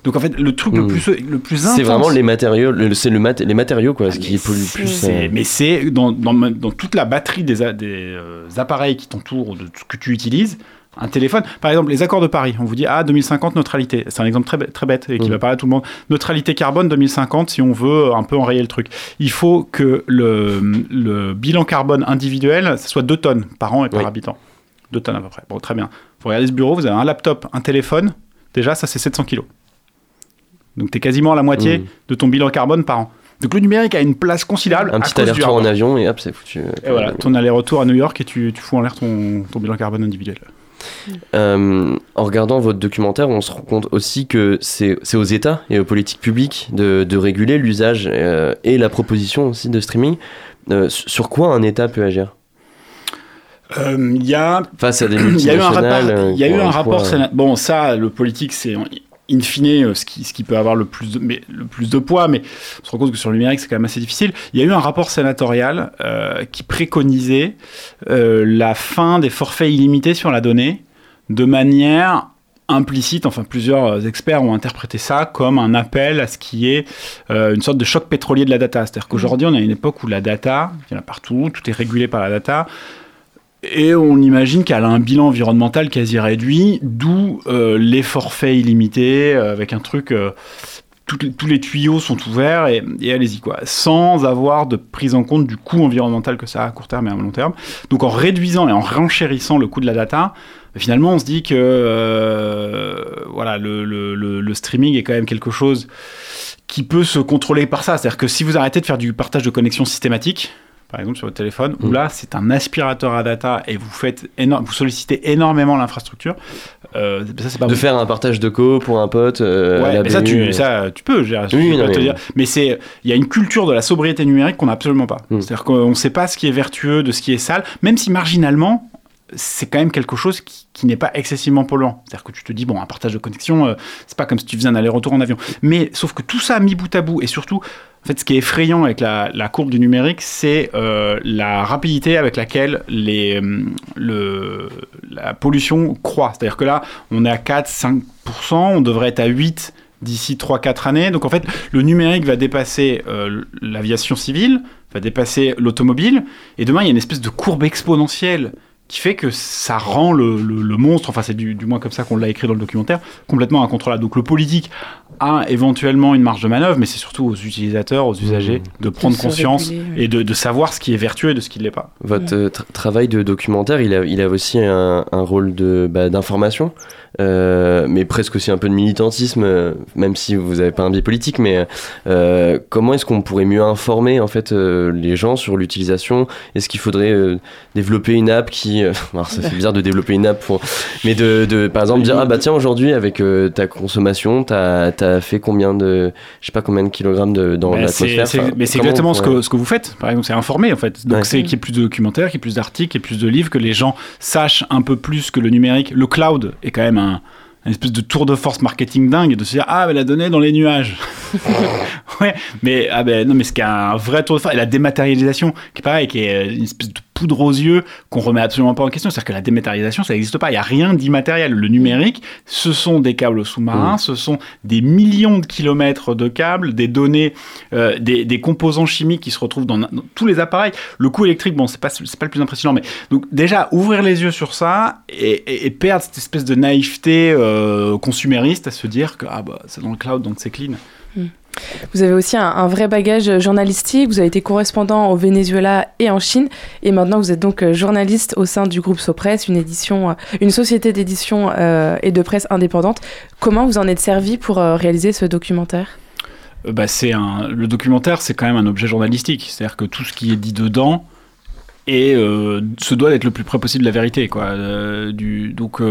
Donc en fait, le truc le Mm. plus, le plus intense... C'est vraiment les matériaux, le- c'est le mat- les matériaux quoi, ce qui pollue le plus. Euh. Mais c'est dans, dans, dans toute la batterie des, a- des euh, appareils qui t'entourent, de ce que tu utilises, un téléphone. Par exemple, les accords de Paris, on vous dit ah 2050 neutralité. C'est un exemple très, bête- très bête et qui Mhm. va parler à tout le monde. Neutralité carbone 2050 si on veut un peu enrayer le truc. Il faut que le, le bilan carbone individuel, soit 2 tonnes par an et par Oui. habitant. 2 tonnes à peu près. Bon, très bien. Vous regardez ce bureau, vous avez un laptop, un téléphone. Déjà, ça c'est 700 kilos. Donc tu es quasiment à la moitié Mhm. de ton bilan carbone par an. Donc le numérique a une place considérable. Un petit aller-retour en avion et hop, c'est foutu. Et voilà, ton aller-retour à New York et tu, tu fous en l'air ton, ton bilan carbone individuel. Euh, en regardant votre documentaire, on se rend compte aussi que c'est aux États et aux politiques publiques de, de réguler l'usage euh, et la proposition aussi de streaming. Euh, sur quoi un État peut agir? Il y a Face à des [CLEARS THROAT] il y a eu un multinationales rapport, il y a qui eu un rapport Bon, ça, le politique, c'est in fine euh, ce qui, ce qui peut avoir le plus, de, mais, le plus de poids, mais on se rend compte que sur le numérique, c'est quand même assez difficile. Il y a eu un rapport sénatorial euh, qui préconisait euh, la fin des forfaits illimités sur la donnée de manière implicite, enfin plusieurs experts ont interprété ça comme un appel à ce qui est une sorte de choc pétrolier de la data. C'est-à-dire qu'aujourd'hui, on à une époque où la data, il y en a partout, tout est régulé par la data, et on imagine qu'elle a un bilan environnemental quasi réduit, d'où euh, les forfaits illimités, euh, avec un truc euh, tous les tuyaux sont ouverts et, allez-y quoi, sans avoir de prise en compte du coût environnemental que ça a à court terme et à long terme. Donc en réduisant et en renchérissant le coût de la data, finalement on se dit que voilà le- le streaming est quand même quelque chose qui peut se contrôler par ça. C'est-à-dire que si vous arrêtez de faire du partage de connexion systématique, par exemple sur votre téléphone, où Mm. là c'est un aspirateur à data et vous faites vous sollicitez énormément l'infrastructure, euh, ça c'est pas De bon. faire un partage de co pour un pote. euh, Ouais, mais ça tu, ça, tu peux, dire, Oui, non, te mais- dire. Mais c'est, il y a une culture de la sobriété numérique qu'on n'a absolument pas. Mm. C'est-à-dire qu'on ne sait pas ce qui est vertueux de ce qui est sale, même si marginalement, c'est quand même quelque chose qui, qui n'est pas excessivement polluant. C'est-à-dire que tu te dis, bon, un partage de connexion, euh, c'est pas comme si tu faisais un aller-retour en avion. Mais sauf que tout ça mis bout à bout, et surtout, fait, ce qui est effrayant avec la, courbe du numérique, c'est euh, la rapidité avec laquelle les, euh, la pollution croît. C'est-à-dire que là, on est à 4-5%, on devrait être à 8 d'ici 3-4 années. Donc en fait, le numérique va dépasser euh, l'aviation civile, va dépasser l'automobile, et demain, il y a une espèce de courbe exponentielle qui fait que ça rend le, le- le monstre, enfin c'est du, du moins comme ça qu'on l'a écrit dans le documentaire, complètement incontrôlable. Donc le politique a éventuellement une marge de manœuvre, mais c'est surtout aux utilisateurs, aux usagers, de prendre conscience réguler, ouais. et de, de savoir ce qui est vertueux et de ce qui ne l'est pas. Votre euh, tra- travail de documentaire, il a, il a aussi un, un rôle de bah, d'information, euh, mais presque aussi un peu de militantisme, euh, même si vous n'avez pas un biais politique. Mais euh, comment est-ce qu'on pourrait mieux informer en fait euh, les gens sur l'utilisation? Est-ce qu'il faudrait euh, développer une app qui, euh, [LAUGHS] alors ça fait bizarre de développer une app, pour, mais de, de par exemple dire ah bah tiens aujourd'hui avec euh, ta consommation, t'as as fait combien de, je sais pas combien de kilogrammes de, dans Bah, l'atmosphère. Enfin, mais c'est exactement ce que, ce que vous faites, par exemple, c'est informer en fait. Donc Ouais. c'est qu'il y ait plus de documentaires, qu'il y ait plus d'articles, qu'il y ait plus de livres, que les gens sachent un peu plus que le numérique. Le cloud est quand même un, une espèce de tour de force marketing dingue de se dire ah mais la donnée dans les nuages. [LAUGHS] ouais, mais ah ben non mais ce qui est un vrai tour de force et la dématérialisation qui est pareil, qui est une espèce de poudre aux yeux qu'on remet absolument pas en question. C'est-à-dire que la dématérialisation ça n'existe pas. Il y a rien d'immatériel. Le numérique, ce sont des câbles sous-marins, ce sont des millions de kilomètres de câbles, des données, euh, des, des composants chimiques qui se retrouvent dans, dans tous les appareils. Le coût électrique, bon, c'est pas c'est pas le plus impressionnant, mais donc déjà ouvrir les yeux sur ça et, et- et perdre cette espèce de naïveté euh, consumériste à se dire que ah bah c'est dans le cloud donc c'est clean. Vous avez aussi un, vrai bagage journalistique. Vous avez été correspondant au Venezuela et en Chine. Et maintenant, vous êtes donc euh, journaliste au sein du groupe Sopress, une, édition, euh, une société d'édition euh, et de presse indépendante. Comment vous en êtes servi pour réaliser ce documentaire? Bah, c'est un, le documentaire, c'est quand même un objet journalistique. C'est-à-dire que tout ce qui est dit dedans et se doit d'être le plus près possible de la vérité. Quoi. Donc,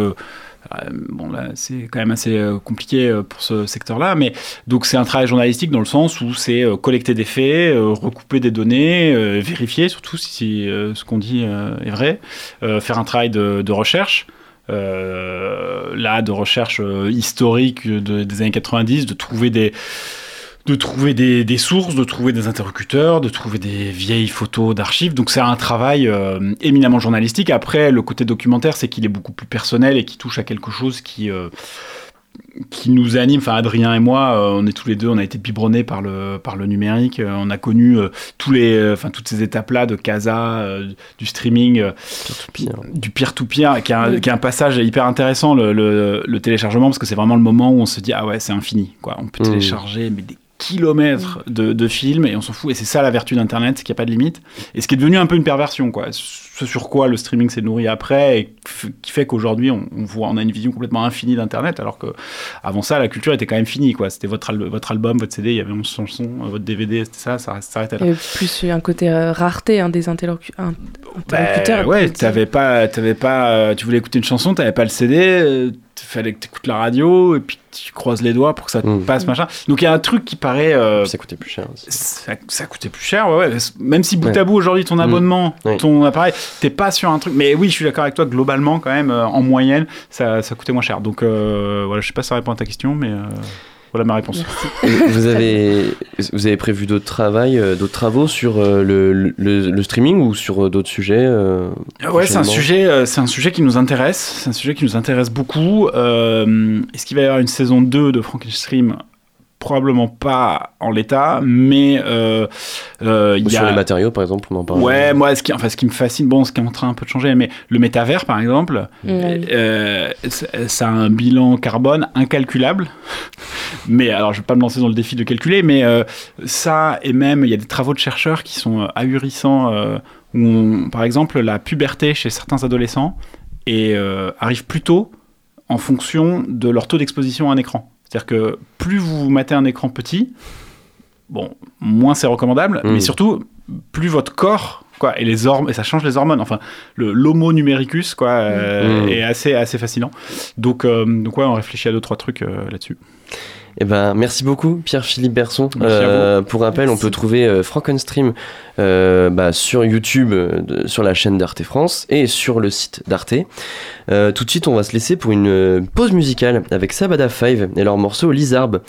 bon, là, c'est quand même assez euh, compliqué euh, pour ce secteur-là. Mais donc, c'est un travail journalistique dans le sens où c'est euh, collecter des faits, euh, recouper des données, euh, vérifier surtout si, euh, ce qu'on dit euh, est vrai, euh, faire un travail de, recherche. Euh, là, de recherche euh, historique de- des années 90, de trouver des, de trouver des, des sources, de trouver des interlocuteurs, de trouver des vieilles photos d'archives. Donc c'est un travail euh, éminemment journalistique. Après, le côté documentaire, c'est qu'il est beaucoup plus personnel et qui touche à quelque chose qui, euh, qui nous anime. Enfin, Adrien et moi, euh, on est tous les deux, on a été biberonnés par le, par le numérique. Euh, on a connu euh, tous les, euh, enfin, toutes ces étapes-là de Casa, euh, du streaming. euh, Pire. du peer-to-peer, qui, est un- Oui. qui est un passage hyper intéressant, le, le- le téléchargement, parce que c'est vraiment le moment où on se dit, ah ouais, c'est infini. Quoi. On peut Mhm. télécharger mais des kilomètres de, de films et on s'en fout. Et c'est ça la vertu d'Internet, c'est qu'il n'y a pas de limite. Et ce qui est devenu un peu une perversion, quoi. Ce sur quoi le streaming s'est nourri après et qui fait qu'aujourd'hui on, on voit, on a une vision complètement infinie d'Internet, alors que avant ça, la culture était quand même finie, quoi. C'était votre, al- votre album, votre CD, il y avait 11 chansons, euh, votre DVD, c'était ça, ça s'arrêtait là. Et plus un côté euh, rareté hein, des interlocu- un- Bah, interlocuteurs. ouais, peut-être. t'avais pas, t'avais pas, euh, tu voulais écouter une chanson, t'avais pas le CD, euh, fallait que t'écoutes la radio et puis tu croises les doigts pour que ça te Mm. passe machin. Donc il y a un truc qui paraît, euh, Ça coûtait plus cher aussi. ça, ça coûtait plus cher, ouais, ouais. Même si bout Ouais. à bout aujourd'hui ton Mm. abonnement, ton appareil, t'es pas sur un truc. Mais oui, je suis d'accord avec toi. Globalement, quand même, euh, en moyenne, ça, ça coûtait moins cher. Donc euh, voilà, je sais pas si ça répond à ta question, mais voilà ma réponse. [LAUGHS] vous avez vous avez prévu d'autres travail, euh, d'autres travaux sur euh, le, le, le streaming ou sur euh, d'autres sujets euh, Ouais, c'est un sujet, c'est un sujet qui nous intéresse. C'est un sujet qui nous intéresse beaucoup. Euh, Est-ce qu'il va y avoir une saison 2 de Frankenstein probablement pas en l'état, mais euh, euh, y sur a les matériaux, par exemple, on en parle. Ouais, moi, ce qui, enfin, ce qui me fascine, bon, ce qui est en train un peu de changer, mais le métavers, par exemple, Ouais. euh, ça a un bilan carbone incalculable. [LAUGHS] Mais alors, je vais pas me lancer dans le défi de calculer, mais euh, ça, et même, il y a des travaux de chercheurs qui sont ahurissants, euh, où, on- par exemple, la puberté chez certains adolescents et, euh, arrive plus tôt en fonction de leur taux d'exposition à un écran. C'est-à-dire que plus vous matez un écran petit, bon, moins c'est recommandable, Mm. mais surtout, plus votre corps, quoi, et les hormones, et ça change les hormones. Enfin, le l'homo numericus, quoi, euh, Mm. est assez, assez fascinant. Donc, euh, donc ouais, on réfléchit à deux trois trucs euh, là-dessus. Eh ben, merci beaucoup, Pierre-Philippe Berson. Merci à Euh, pour rappel, Merci. on peut trouver euh, Frankenstream euh, bah, sur YouTube, de- sur la chaîne d'Arte France et sur le site d'Arte. Euh, tout de suite, on va se laisser pour une euh, pause musicale avec Sabada 5 et leur morceau Lizarbe.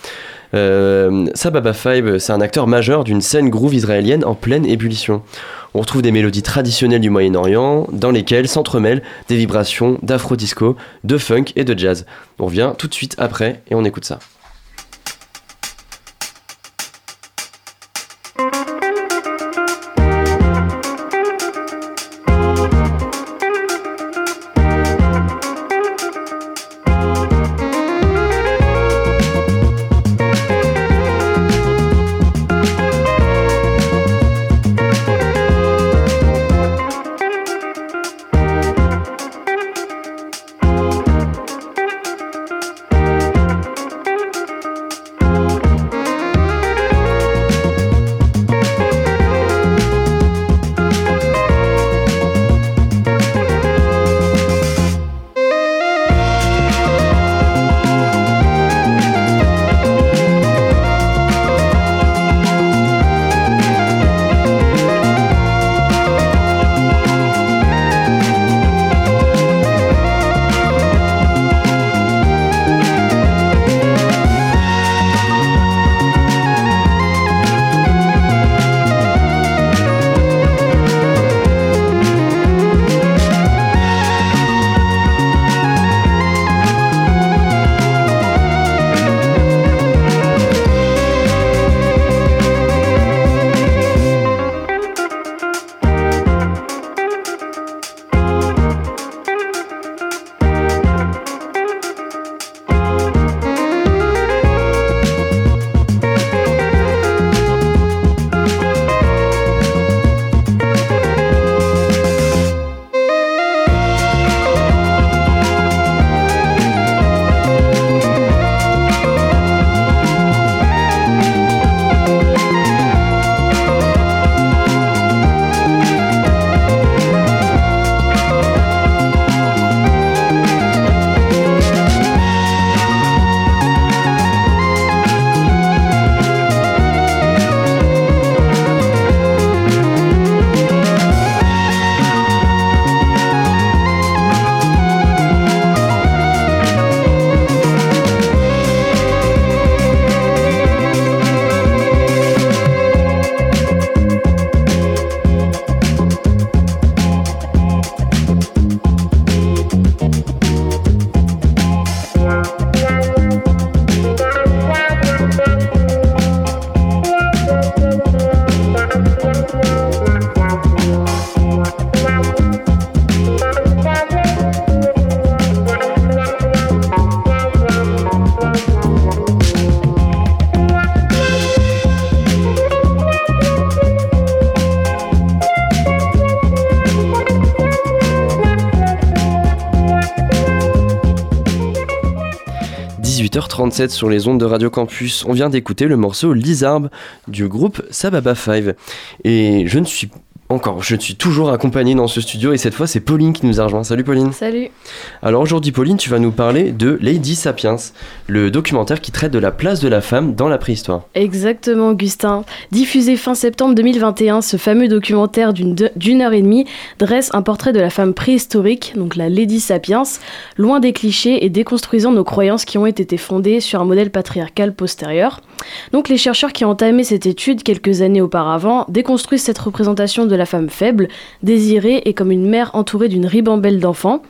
Euh, Sababa 5, c'est un acteur majeur d'une scène groove israélienne en pleine ébullition. On retrouve des mélodies traditionnelles du Moyen-Orient dans lesquelles s'entremêlent des vibrations d'afro-disco, de funk et de jazz. On revient tout de suite après et on écoute ça. – 18h37 sur les ondes de Radio Campus. On vient d'écouter le morceau Lizarbe du groupe Sababa 5. Et je ne suis encore, je suis toujours accompagné dans ce studio et cette fois c'est Pauline qui nous a rejoint. Salut Pauline. Salut. Alors aujourd'hui Pauline, tu vas nous parler de Lady Sapiens, le documentaire qui traite de la place de la femme dans la préhistoire. Exactement, Augustin. Diffusé fin septembre 2021, ce fameux documentaire d'une heure et demie dresse un portrait de la femme préhistorique, donc la Lady Sapiens, loin des clichés et déconstruisant nos croyances qui ont été fondées sur un modèle patriarcal postérieur. Donc les chercheurs qui ont entamé cette étude quelques années auparavant déconstruisent cette représentation de la femme faible, désirée et comme une mère entourée d'une ribambelle d'enfants.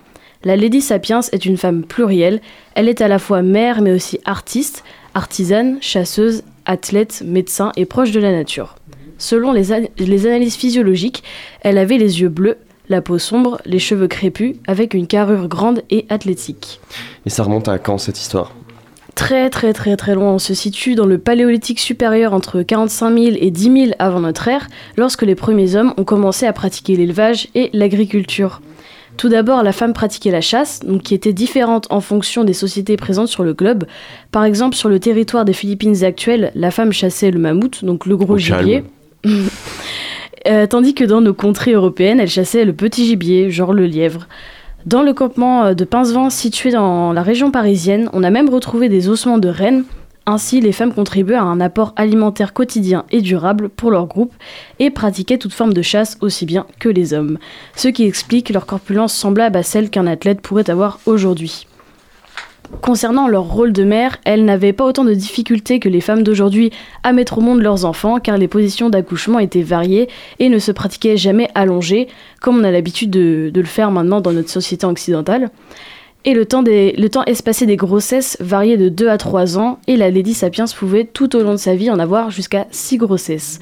La Lady Sapiens est une femme plurielle. Elle est à la fois mère mais aussi artiste, artisane, chasseuse, athlète, médecin et proche de la nature. Selon les, les analyses physiologiques, elle avait les yeux bleus, la peau sombre, les cheveux crépus, avec une carrure grande et athlétique. Et ça remonte à quand cette histoire? Très très très très loin, on se situe dans le paléolithique supérieur entre 45 000 et 10 000 avant notre ère, lorsque les premiers hommes ont commencé à pratiquer l'élevage et l'agriculture. Tout d'abord, la femme pratiquait la chasse, donc qui était différente en fonction des sociétés présentes sur le globe. Par exemple, sur le territoire des Philippines actuelles, la femme chassait le mammouth, donc le gros Au gibier. [LAUGHS] Euh, tandis que dans nos contrées européennes, elle chassait le petit gibier, genre le lièvre. Dans le campement euh, de Pincevent, situé dans la région parisienne, on a même retrouvé des ossements de rennes. Ainsi, les femmes contribuaient à un apport alimentaire quotidien et durable pour leur groupe et pratiquaient toute forme de chasse aussi bien que les hommes. Ce qui explique leur corpulence semblable à celle qu'un athlète pourrait avoir aujourd'hui. Concernant leur rôle de mère, elles n'avaient pas autant de difficultés que les femmes d'aujourd'hui à mettre au monde leurs enfants car les positions d'accouchement étaient variées et ne se pratiquaient jamais allongées comme on a l'habitude de, le faire maintenant dans notre société occidentale. Et le temps, espacé des grossesses variait de 2 à 3 ans et la Lady Sapiens pouvait tout au long de sa vie en avoir jusqu'à 6 grossesses.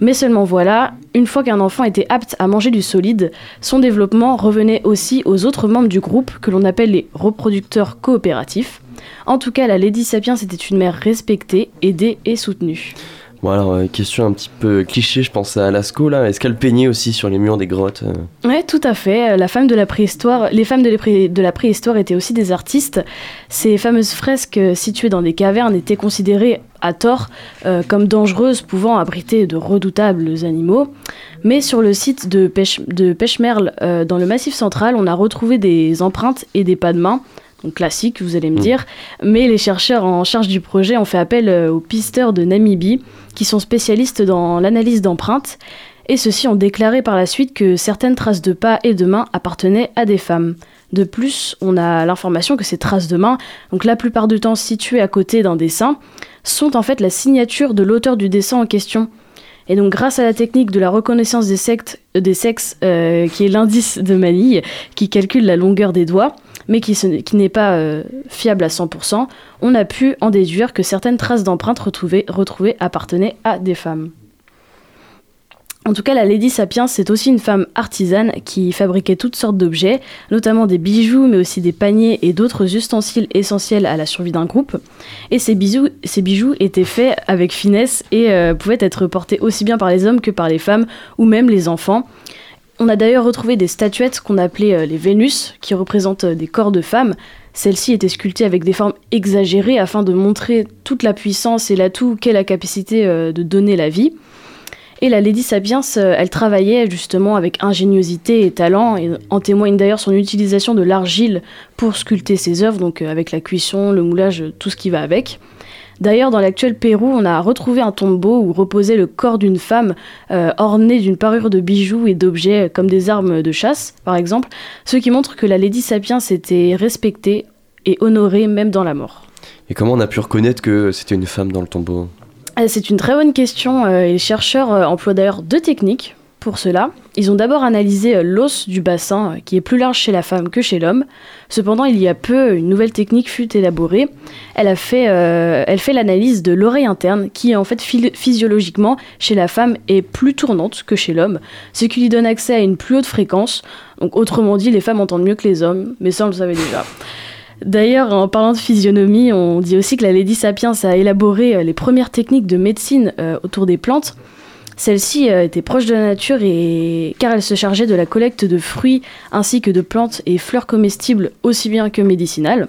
Mais seulement voilà, une fois qu'un enfant était apte à manger du solide, son développement revenait aussi aux autres membres du groupe que l'on appelle les reproducteurs coopératifs. En tout cas, la Lady Sapiens était une mère respectée, aidée et soutenue. Bon alors, euh, question un petit peu cliché, je pense à Lascaux là. Est-ce qu'elle peignait aussi sur les murs des grottes euh Ouais, tout à fait. La femme de la préhistoire, les femmes de, la préhistoire étaient aussi des artistes. Ces fameuses fresques euh, situées dans des cavernes étaient considérées à tort euh, comme dangereuses, pouvant abriter de redoutables animaux. Mais sur le site de, Pêche, de Pêche-Merle, euh, dans le Massif central, on a retrouvé des empreintes et des pas de main. Donc classique, vous allez me Mm. dire. Mais les chercheurs en charge du projet ont fait appel euh, aux pisteurs de Namibie, qui sont spécialistes dans l'analyse d'empreintes et ceux-ci ont déclaré par la suite que certaines traces de pas et de mains appartenaient à des femmes. De plus, on a l'information que ces traces de mains, donc la plupart du temps situées à côté d'un dessin, sont en fait la signature de l'auteur du dessin en question. Et donc grâce à la technique de la reconnaissance des, sectes- euh, des sexes, euh, qui est l'indice de Manille, qui calcule la longueur des doigts, mais qui, n'est pas euh, fiable à 100%, on a pu en déduire que certaines traces d'empreintes retrouvées, appartenaient à des femmes. En tout cas, la Lady Sapiens, c'est aussi une femme artisane qui fabriquait toutes sortes d'objets, notamment des bijoux, mais aussi des paniers et d'autres ustensiles essentiels à la survie d'un groupe. Et ces bijoux, ces bijoux étaient faits avec finesse et euh, pouvaient être portés aussi bien par les hommes que par les femmes ou même les enfants. On a d'ailleurs retrouvé des statuettes qu'on appelait euh, les Vénus, qui représentent euh, des corps de femmes. Celles-ci étaient sculptées avec des formes exagérées afin de montrer toute la puissance et l'atout qu'est la capacité euh, de donner la vie. Et la Lady Sapiens, elle travaillait justement avec ingéniosité et talent, et en témoigne d'ailleurs son utilisation de l'argile pour sculpter ses œuvres, donc avec la cuisson, le moulage, tout ce qui va avec. D'ailleurs, dans l'actuel Pérou, on a retrouvé un tombeau où reposait le corps d'une femme euh, ornée d'une parure de bijoux et d'objets comme des armes de chasse, par exemple, ce qui montre que la Lady Sapiens était respectée et honorée même dans la mort. Et comment on a pu reconnaître que c'était une femme dans le tombeau? Euh, C'est une très bonne question. euh, Les chercheurs emploient d'ailleurs deux techniques pour cela. Ils ont d'abord analysé euh, l'os du bassin, euh, qui est plus large chez la femme que chez l'homme. Cependant, il y a peu, une nouvelle technique fut élaborée. Elle, a fait, euh, l'analyse de l'oreille interne, qui en fait physiologiquement chez la femme est plus tournante que chez l'homme, ce qui lui donne accès à une plus haute fréquence. Donc autrement dit, les femmes entendent mieux que les hommes, mais ça on le savait déjà. D'ailleurs, en parlant de physionomie, on dit aussi que la Lady Sapiens a élaboré les premières techniques de médecine autour des plantes. Celle-ci euh, était proche de la nature et car elle se chargeait de la collecte de fruits ainsi que de plantes et fleurs comestibles aussi bien que médicinales.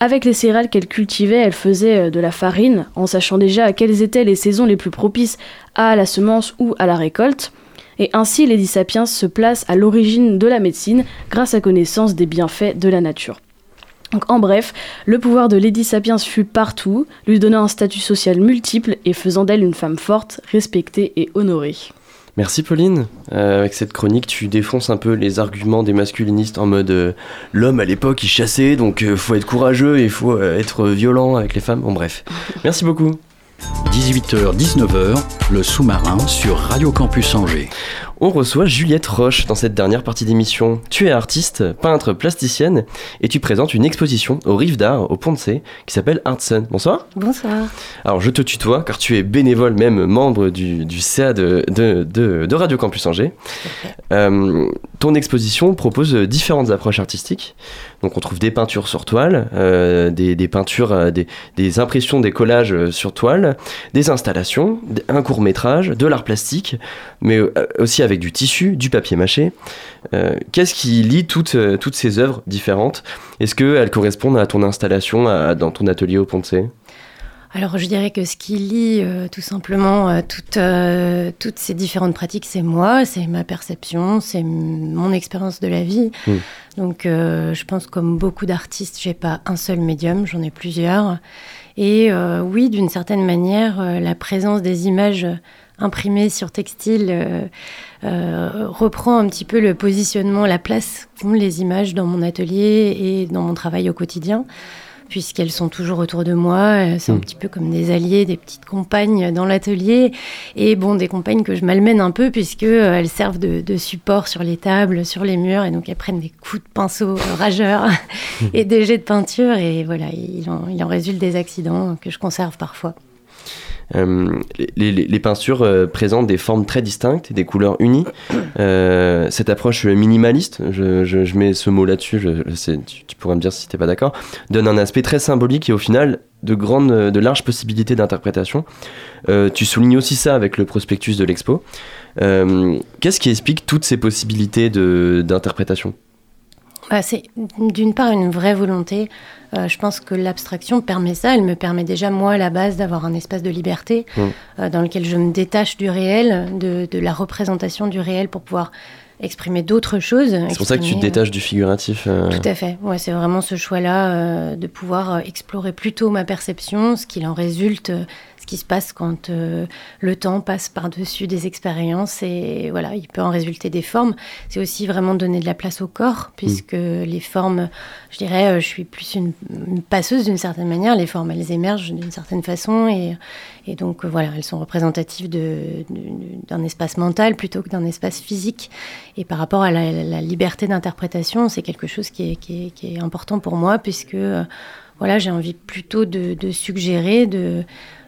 Avec les céréales qu'elle cultivait, elle faisait euh, de la farine en sachant déjà quelles étaient les saisons les plus propices à la semence ou à la récolte. Et ainsi, Lady Sapiens se place à l'origine de la médecine grâce à connaissance des bienfaits de la nature. Donc en bref, le pouvoir de Lady Sapiens fut partout, lui donnant un statut social multiple et faisant d'elle une femme forte, respectée et honorée. Merci Pauline. Euh, avec cette chronique, tu défonces un peu les arguments des masculinistes en mode euh, l'homme à l'époque il chassait donc euh, faut être courageux et il faut euh, être violent avec les femmes. Bon bref. [LAUGHS] Merci beaucoup. 18h-19h, le sous-marin sur Radio Campus Angers. On reçoit Juliette Roche dans cette dernière partie d'émission. Tu es artiste, peintre, plasticienne et tu présentes une exposition au Rive d'Art, au Pont de C, qui s'appelle Art Sun. Bonsoir. Bonsoir. Alors je te tutoie car tu es bénévole, même membre du, du CA de, de, de- de Radio Campus Angers. Euh, ton exposition propose différentes approches artistiques. Donc on trouve des peintures sur toile, euh, des, peintures, euh, des, impressions, des collages euh, sur toile, des installations, un court métrage, de l'art plastique, mais aussi avec du tissu, du papier mâché. Qu'est-ce qui lie toutes, ces œuvres différentes? Est-ce qu'elles correspondent à ton installation dans ton atelier au C Alors je dirais que ce qui lie euh, tout simplement euh, toutes, euh, toutes ces différentes pratiques, c'est moi, c'est ma perception, c'est mon expérience de la vie. Mm. Donc je pense comme beaucoup d'artistes, j'ai pas un seul médium, j'en ai plusieurs. Et oui, d'une certaine manière, la présence des images imprimées sur textile euh, euh, reprend un petit peu le positionnement, la place qu'ont les images dans mon atelier et dans mon travail au quotidien puisqu'elles sont toujours autour de moi. Euh, C'est un Mm. petit peu comme des alliés, des petites compagnes dans l'atelier. Et bon, des compagnes que je malmène un peu, puisque euh, elles servent de, de support sur les tables, sur les murs, et donc elles prennent des coups de pinceau [LAUGHS] rageurs et des jets de peinture. Et voilà, il en, il en résulte des accidents que je conserve parfois. Euh, les, peintures euh, présentent des formes très distinctes et des couleurs unies. Euh, cette approche minimaliste, je, mets ce mot là-dessus, tu, tu pourrais me dire si t'es pas d'accord, donne un aspect très symbolique et au final de grandes, de larges possibilités d'interprétation. Tu soulignes aussi ça avec le prospectus de l'expo. Qu'est-ce qui explique toutes ces possibilités d'interprétation? Bah, c'est d'une part une vraie volonté. Euh, je pense que l'abstraction permet ça. Elle me permet déjà, moi, à la base, d'avoir un espace de liberté Mm. euh, dans lequel je me détache du réel, de, de la représentation du réel pour pouvoir exprimer d'autres choses. C'est pour ça que tu te exprimer, détaches du figuratif. euh, Tout à fait. Ouais, c'est vraiment ce choix-là euh, de pouvoir euh, explorer plutôt ma perception, ce qu'il en résulte, euh, qui se passe quand euh, le temps passe par-dessus des expériences et voilà, il peut en résulter des formes. C'est aussi vraiment donner de la place au corps, puisque les formes, je dirais, euh, je suis plus une, une passeuse d'une certaine manière. Les formes, elles émergent d'une certaine façon et, et donc euh, voilà, elles sont représentatives d'un espace mental plutôt que d'un espace physique. Et par rapport à la, la liberté d'interprétation, c'est quelque chose qui est, qui est- qui est important pour moi, puisque euh, voilà, j'ai envie plutôt de, de suggérer, de,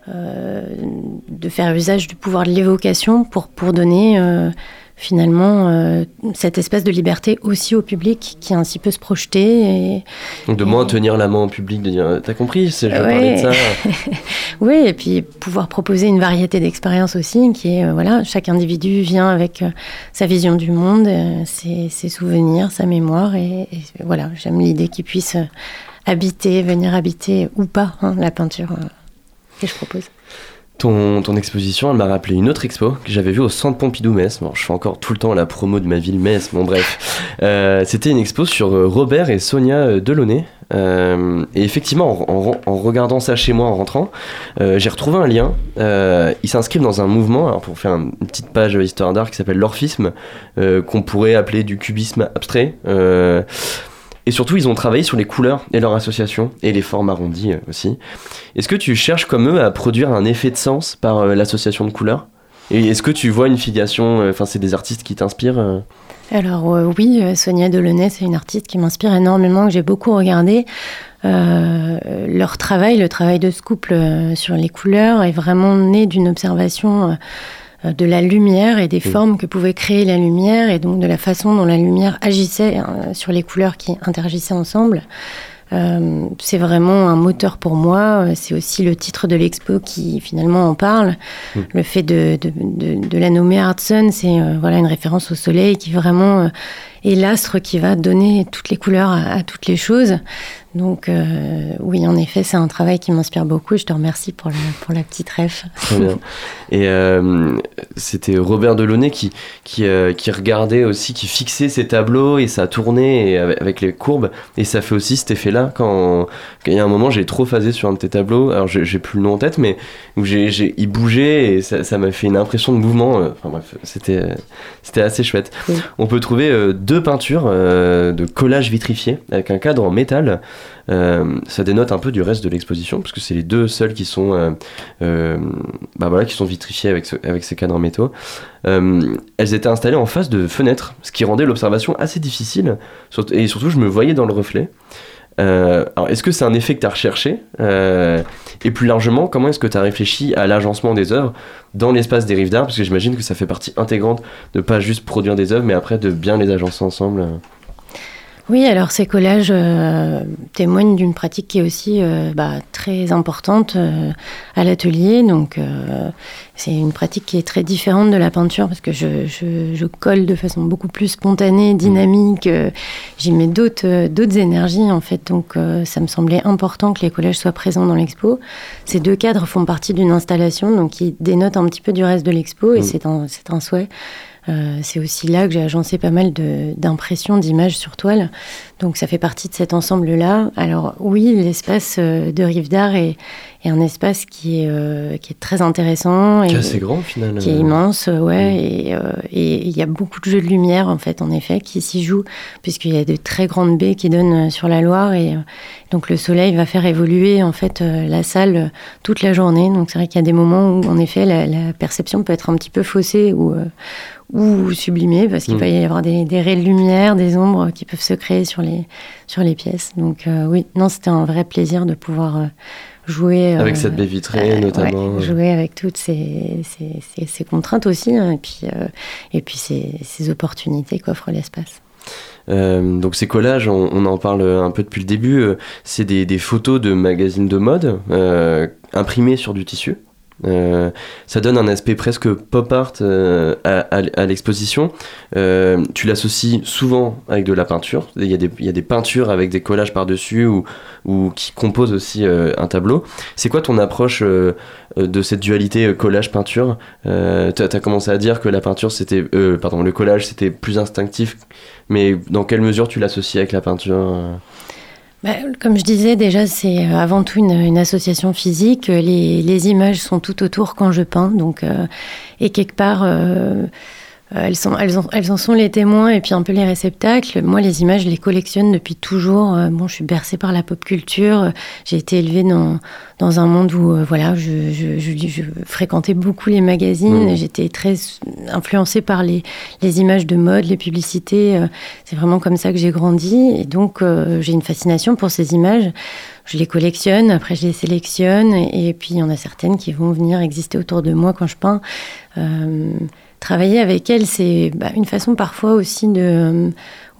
de faire usage du pouvoir de l'évocation pour, pour donner euh, finalement euh, cette espèce de liberté aussi au public qui ainsi peut se projeter. Et, Donc de moins tenir la main au public, de dire t'as compris, je Ouais. parler de ça. [LAUGHS] Oui, et puis pouvoir proposer une variété d'expériences aussi, qui est, euh, voilà, chaque individu vient avec euh, sa vision du monde, euh, ses, ses souvenirs, sa mémoire, et, et voilà, j'aime l'idée qu'il puisse euh, habiter, venir habiter ou pas hein, la peinture euh, que je propose. Ton, ton exposition, elle m'a rappelé une autre expo que j'avais vue au Centre Pompidou Metz. Bon, je fais encore tout le temps la promo de ma ville Metz, bon bref. [LAUGHS] Euh, C'était une expo sur euh, Robert et Sonia euh, Delaunay. Euh, et effectivement, en, en- en regardant ça chez moi en rentrant, euh, j'ai retrouvé un lien. Ils s'inscrivent dans un mouvement, alors pour faire un- une petite page histoire d'art qui s'appelle l'orphisme, qu'on pourrait appeler du cubisme abstrait. Et surtout, ils ont travaillé sur les couleurs et leur association, et les formes arrondies euh, aussi. Est-ce que tu cherches comme eux à produire un effet de sens par euh, l'association de couleurs? Et est-ce que tu vois une filiation, euh, enfin c'est des artistes qui t'inspirent Alors oui, Sonia Delaunay, c'est une artiste qui m'inspire énormément, que j'ai beaucoup regardé. Euh, leur travail, le travail de ce couple sur les couleurs, est vraiment né d'une observation de la lumière et des formes que pouvait créer la lumière, et donc de la façon dont la lumière agissait euh, sur les couleurs qui interagissaient ensemble. Euh, c'est vraiment un moteur pour moi. Euh, C'est aussi le titre de l'expo qui finalement en parle. Le fait de, de, de, de la nommer Art Sun, c'est euh, voilà une référence au soleil qui vraiment euh, est l'astre qui va donner toutes les couleurs à, à toutes les choses. Donc euh, oui, en effet, c'est un travail qui m'inspire beaucoup. Et je te remercie pour la, pour la petite ref. Très bien. Et euh, c'était Robert Delaunay qui, qui, euh, qui regardait aussi, qui fixait ses tableaux et ça tournait et avec, les courbes. Et ça fait aussi cet effet-là quand, quand il y a un moment j'ai trop phasé sur un de tes tableaux. Alors j'ai plus le nom en tête, mais où j'ai, il bougeait et ça, m'a fait une impression de mouvement. Enfin bref, c'était, c'était assez chouette. Oui. On peut trouver deux peintures euh, de collage vitrifié avec un cadre en métal. Euh, ça dénote un peu du reste de l'exposition parce que c'est les deux seuls qui sont, euh, euh, bah voilà, qui sont avec, avec ces cadres en métaux. Elles étaient installées en face de fenêtres, ce qui rendait l'observation assez difficile. Et surtout, je me voyais dans le reflet. Alors, est-ce que c'est un effet que tu as recherché Et plus largement, comment est-ce que tu as réfléchi à l'agencement des œuvres dans l'espace des rives d'art Parce que j'imagine que ça fait partie intégrante de pas juste produire des œuvres, mais après de bien les agencer ensemble. Oui, alors ces collages euh, témoignent d'une pratique qui est aussi euh, bah, très importante euh, à l'atelier. Donc, c'est une pratique qui est très différente de la peinture parce que je, je- je colle de façon beaucoup plus spontanée, dynamique. euh, J'y mets d'autres d'autres énergies en fait. Donc, ça me semblait important que les collages soient présents dans l'expo. Ces deux cadres font partie d'une installation donc qui dénote un petit peu du reste de l'expo et Mm. c'est un, c'est un souhait. Euh, c'est aussi là que j'ai agencé pas mal d'impressions, d'images sur toile. Donc ça fait partie de cet ensemble-là. Alors oui, l'espace euh, de Rive d'Art est, est un espace qui est, euh, qui est très intéressant. Qui et- est assez grand, au final. Qui est immense, ouais. Et euh, et il y a beaucoup de jeux de lumière, en fait, en effet, qui s'y jouent, puisqu'il y a de très grandes baies qui donnent sur la Loire. Et donc le soleil va faire évoluer, en fait, la salle toute la journée. Donc c'est vrai qu'il y a des moments où, en effet, la, la perception peut être un petit peu faussée ou, ou sublimée, parce qu'il Mm. va y avoir des, des raies de lumière, des ombres qui peuvent se créer sur les, sur les pièces. Donc euh, oui, non, c'était un vrai plaisir de pouvoir euh, jouer. Avec euh, cette baie vitrée, notamment. ouais, jouer avec toutes ces, ces, ces- ces contraintes aussi, hein, et puis, et puis ces, ces opportunités qu'offre l'espace. Donc ces collages, on, on en parle un peu depuis le début, c'est des, des photos de magazines de mode imprimées sur du tissu. Euh, ça donne un aspect presque pop art euh, à, l'exposition. Euh, tu l'associes souvent avec de la peinture. Il y a des, peintures avec des collages par-dessus ou, qui composent aussi un tableau. C'est quoi ton approche de cette dualité collage-peinture? Tu as commencé à dire que la peinture, c'était, pardon, le collage, c'était plus instinctif. Mais dans quelle mesure tu l'associes avec la peinture comme je disais, déjà, c'est euh, avant tout une, une association physique. Les, les images sont tout autour quand je peins. Donc, euh, et quelque part, euh, elles, sont, elles, en, elles en sont les témoins et puis un peu les réceptacles. Moi, les images, je les collectionne depuis toujours. Euh, Bon, je suis bercée par la pop culture. J'ai été élevée dans, dans un monde où euh, voilà, je, je, je, je fréquentais beaucoup les magazines. Mmh. J'étais très influencée par les, les images de mode, les publicités. Euh, C'est vraiment comme ça que j'ai grandi. Et donc, euh, j'ai une fascination pour ces images. Je les collectionne, après je les sélectionne. Et, et puis, il y en a certaines qui vont venir exister autour de moi quand je peins. Travailler avec elles, c'est bah, une façon parfois aussi de,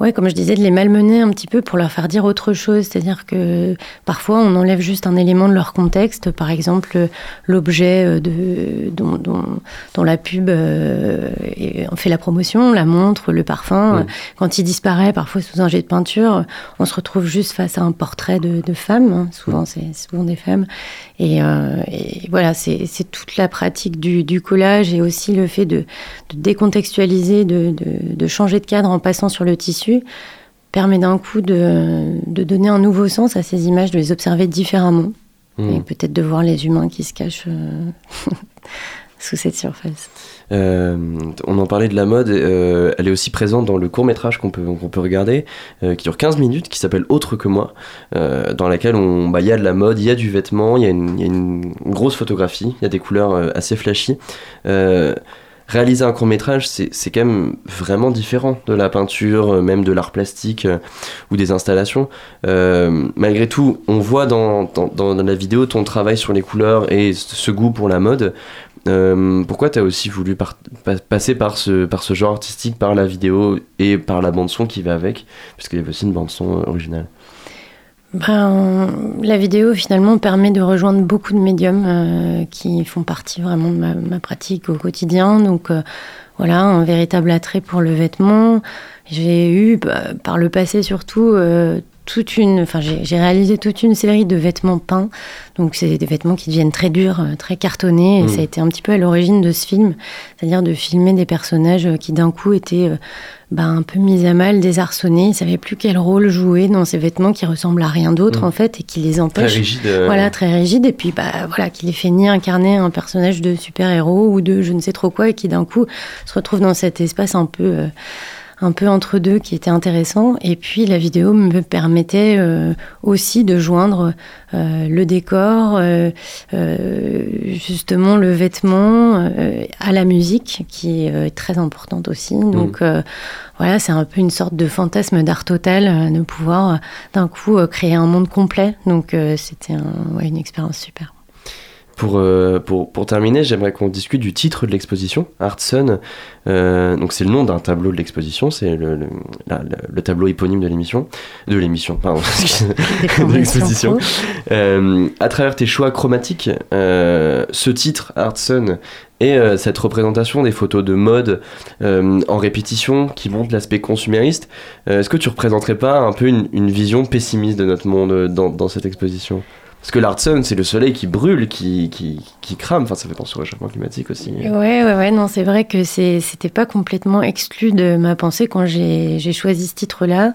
ouais, comme je disais, de les malmener un petit peu pour leur faire dire autre chose. C'est-à-dire que parfois on enlève juste un élément de leur contexte, par exemple l'objet euh, de, dont, dont, dont la pub euh, fait la promotion, la montre, le parfum. Quand il disparaît, parfois sous un jet de peinture, on se retrouve juste face à un portrait de, de femme. hein. Souvent, c'est souvent des femmes. Et, euh, et voilà, c'est toute la pratique du, du collage et aussi le fait de, de décontextualiser, de changer de cadre en passant sur le tissu permet d'un coup de, de donner un nouveau sens à ces images, de les observer différemment Hmm. et peut-être de voir les humains qui se cachent euh, [LAUGHS] sous cette surface. Euh, on en parlait de la mode, euh, elle est aussi présente dans le court métrage qu'on peut, qu'on peut regarder, euh, qui dure 15 minutes, qui s'appelle Autre que moi, dans laquelle bah, il y a de la mode, il y a du vêtement, il y, a une- il y a une grosse photographie, il y a des couleurs assez flashy. Réaliser un court métrage, c'est quand même vraiment différent de la peinture, euh, même de l'art plastique euh, ou des installations. Euh, malgré tout, on voit dans, dans, la vidéo ton travail sur les couleurs et ce goût pour la mode. Pourquoi tu as aussi voulu passer par ce, par ce genre artistique, par la vidéo et par la bande-son qui va avec? Puisqu'il y avait aussi une bande-son originale. Ben, la vidéo finalement permet de rejoindre beaucoup de médiums euh, qui font partie vraiment de ma, ma pratique au quotidien. Donc euh, voilà, un véritable attrait pour le vêtement. J'ai eu bah, par le passé surtout euh, toute une, enfin j'ai réalisé toute une série de vêtements peints. Donc c'est des vêtements qui deviennent très durs, très cartonnés. Et Mhm. ça a été un petit peu à l'origine de ce film, c'est-à-dire de filmer des personnages qui d'un coup étaient bah, un peu mis à mal, désarçonnés. Ils ne savaient plus quel rôle jouer dans ces vêtements qui ressemblent à rien d'autre Mhm. en fait et qui les Très empêchent. rigide. euh, Voilà, très rigide. Et puis, bah, voilà, qui les fait ni incarner un personnage de super-héros ou de je ne sais trop quoi et qui d'un coup se retrouve dans cet espace un peu, euh, un peu entre deux qui était intéressant. Et puis la vidéo me permettait aussi de joindre le décor, justement le vêtement à la musique qui est très importante aussi. Mmh. Donc voilà, c'est un peu une sorte de fantasme d'art total de pouvoir d'un coup créer un monde complet. Donc c'était un, ouais, une expérience super. Pour, euh, pour, pour, terminer, j'aimerais qu'on discute du titre de l'exposition, Art Sun. Euh, donc c'est le nom d'un tableau de l'exposition, c'est le, le, la, le, tableau éponyme de l'émission, de l'émission, pardon, [LAUGHS] de l'exposition. Euh, à travers tes choix chromatiques, ce titre, Art Sun, et cette représentation des photos de mode en répétition qui montre l'aspect consumériste, est-ce que tu représenterais pas un peu une, une, vision pessimiste de notre monde dans, dans cette exposition? Parce que l'Art Sun, c'est le soleil qui brûle, qui, qui, crame. Enfin, ça fait penser au réchauffement climatique aussi. Ouais, ouais, ouais. Non, c'est vrai que c'était pas complètement exclu de ma pensée quand j'ai choisi ce titre-là.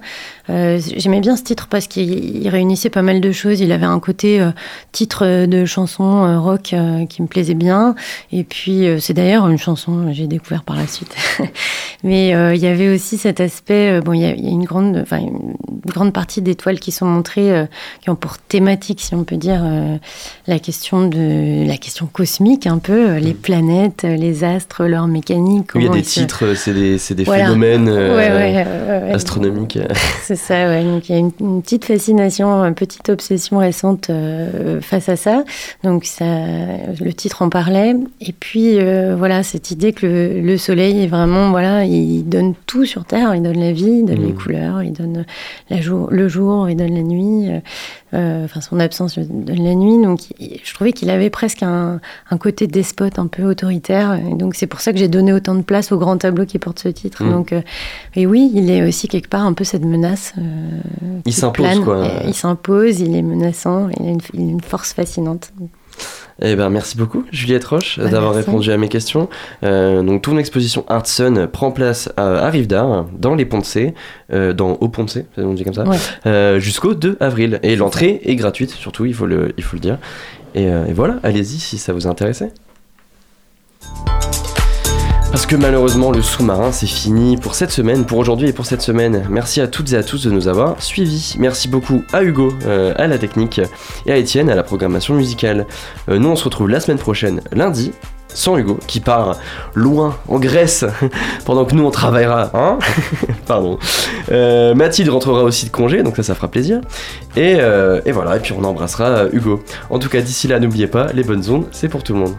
Euh, J'aimais bien ce titre parce qu'il réunissait pas mal de choses. Il avait un côté euh, titre de chanson euh, rock qui me plaisait bien. Et puis, c'est d'ailleurs une chanson que j'ai découvert par la suite. [LAUGHS] Mais il y avait aussi cet aspect. bon, il y, a, une grande, une grande partie des toiles qui sont montrées, qui ont pour thématique, si on peut dire euh, la question de la question cosmique un peu euh, les planètes les astres leur mécanique il y a des titres c'est des, des voilà. phénomènes euh, ouais, ouais, ouais, astronomiques. [LAUGHS] C'est ça ouais. Donc il y a une, une, petite fascination une petite obsession récente euh, face à ça. Donc ça le titre en parlait. Et puis euh, voilà cette idée que le, le, soleil est vraiment voilà il donne tout sur terre. Il donne la vie il donne mmh. les couleurs il donne la jour le jour il donne la nuit euh, enfin son absence de la nuit. Donc je trouvais qu'il avait presque un, un, côté despote un peu autoritaire. Et donc c'est pour ça que j'ai donné autant de place au grand tableau qui porte ce titre. Mmh. Donc, euh, et oui, il est aussi quelque part un peu cette menace. Euh, il s'impose quoi. Il s'impose, il est menaçant, il a une, il a une force fascinante. Eh ben, merci beaucoup, Juliette Roche, bah, d'avoir répondu à mes questions. Euh, donc, ton exposition Art Sun prend place à, à Rive d'Art, dans les Ponts euh, dans Au Pont on dit comme ça, ouais. euh, jusqu'au 2 avril. Et l'entrée est gratuite, surtout, il faut le, il faut le dire. Et, euh, et voilà, allez-y si ça vous intéressait. Parce que malheureusement, le sous-marin, c'est fini pour cette semaine, pour aujourd'hui et pour cette semaine. Merci à toutes et à tous de nous avoir suivis. Merci beaucoup à Hugo, euh, à la technique, et à Étienne, à la programmation musicale. Euh, nous, on se retrouve la semaine prochaine, lundi, sans Hugo, qui part loin, en Grèce, [LAUGHS] pendant que nous, on travaillera. Hein [LAUGHS] Pardon. Euh, Mathilde rentrera aussi de congé, donc ça, ça fera plaisir. Et, et voilà, et puis on embrassera Hugo. En tout cas, d'ici là, n'oubliez pas, les bonnes ondes, c'est pour tout le monde.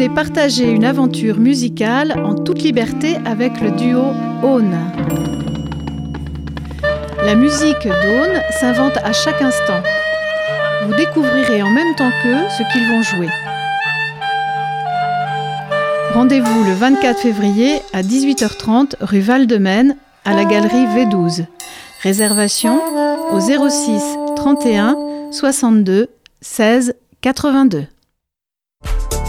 Venez partager une aventure musicale en toute liberté avec le duo Aune. La musique d'Aune s'invente à chaque instant. Vous découvrirez en même temps qu'eux ce qu'ils vont jouer. Rendez-vous le 24 février à 18h30 rue Val-de-Maine à la galerie V12. Réservation au 06 31 62 16 82.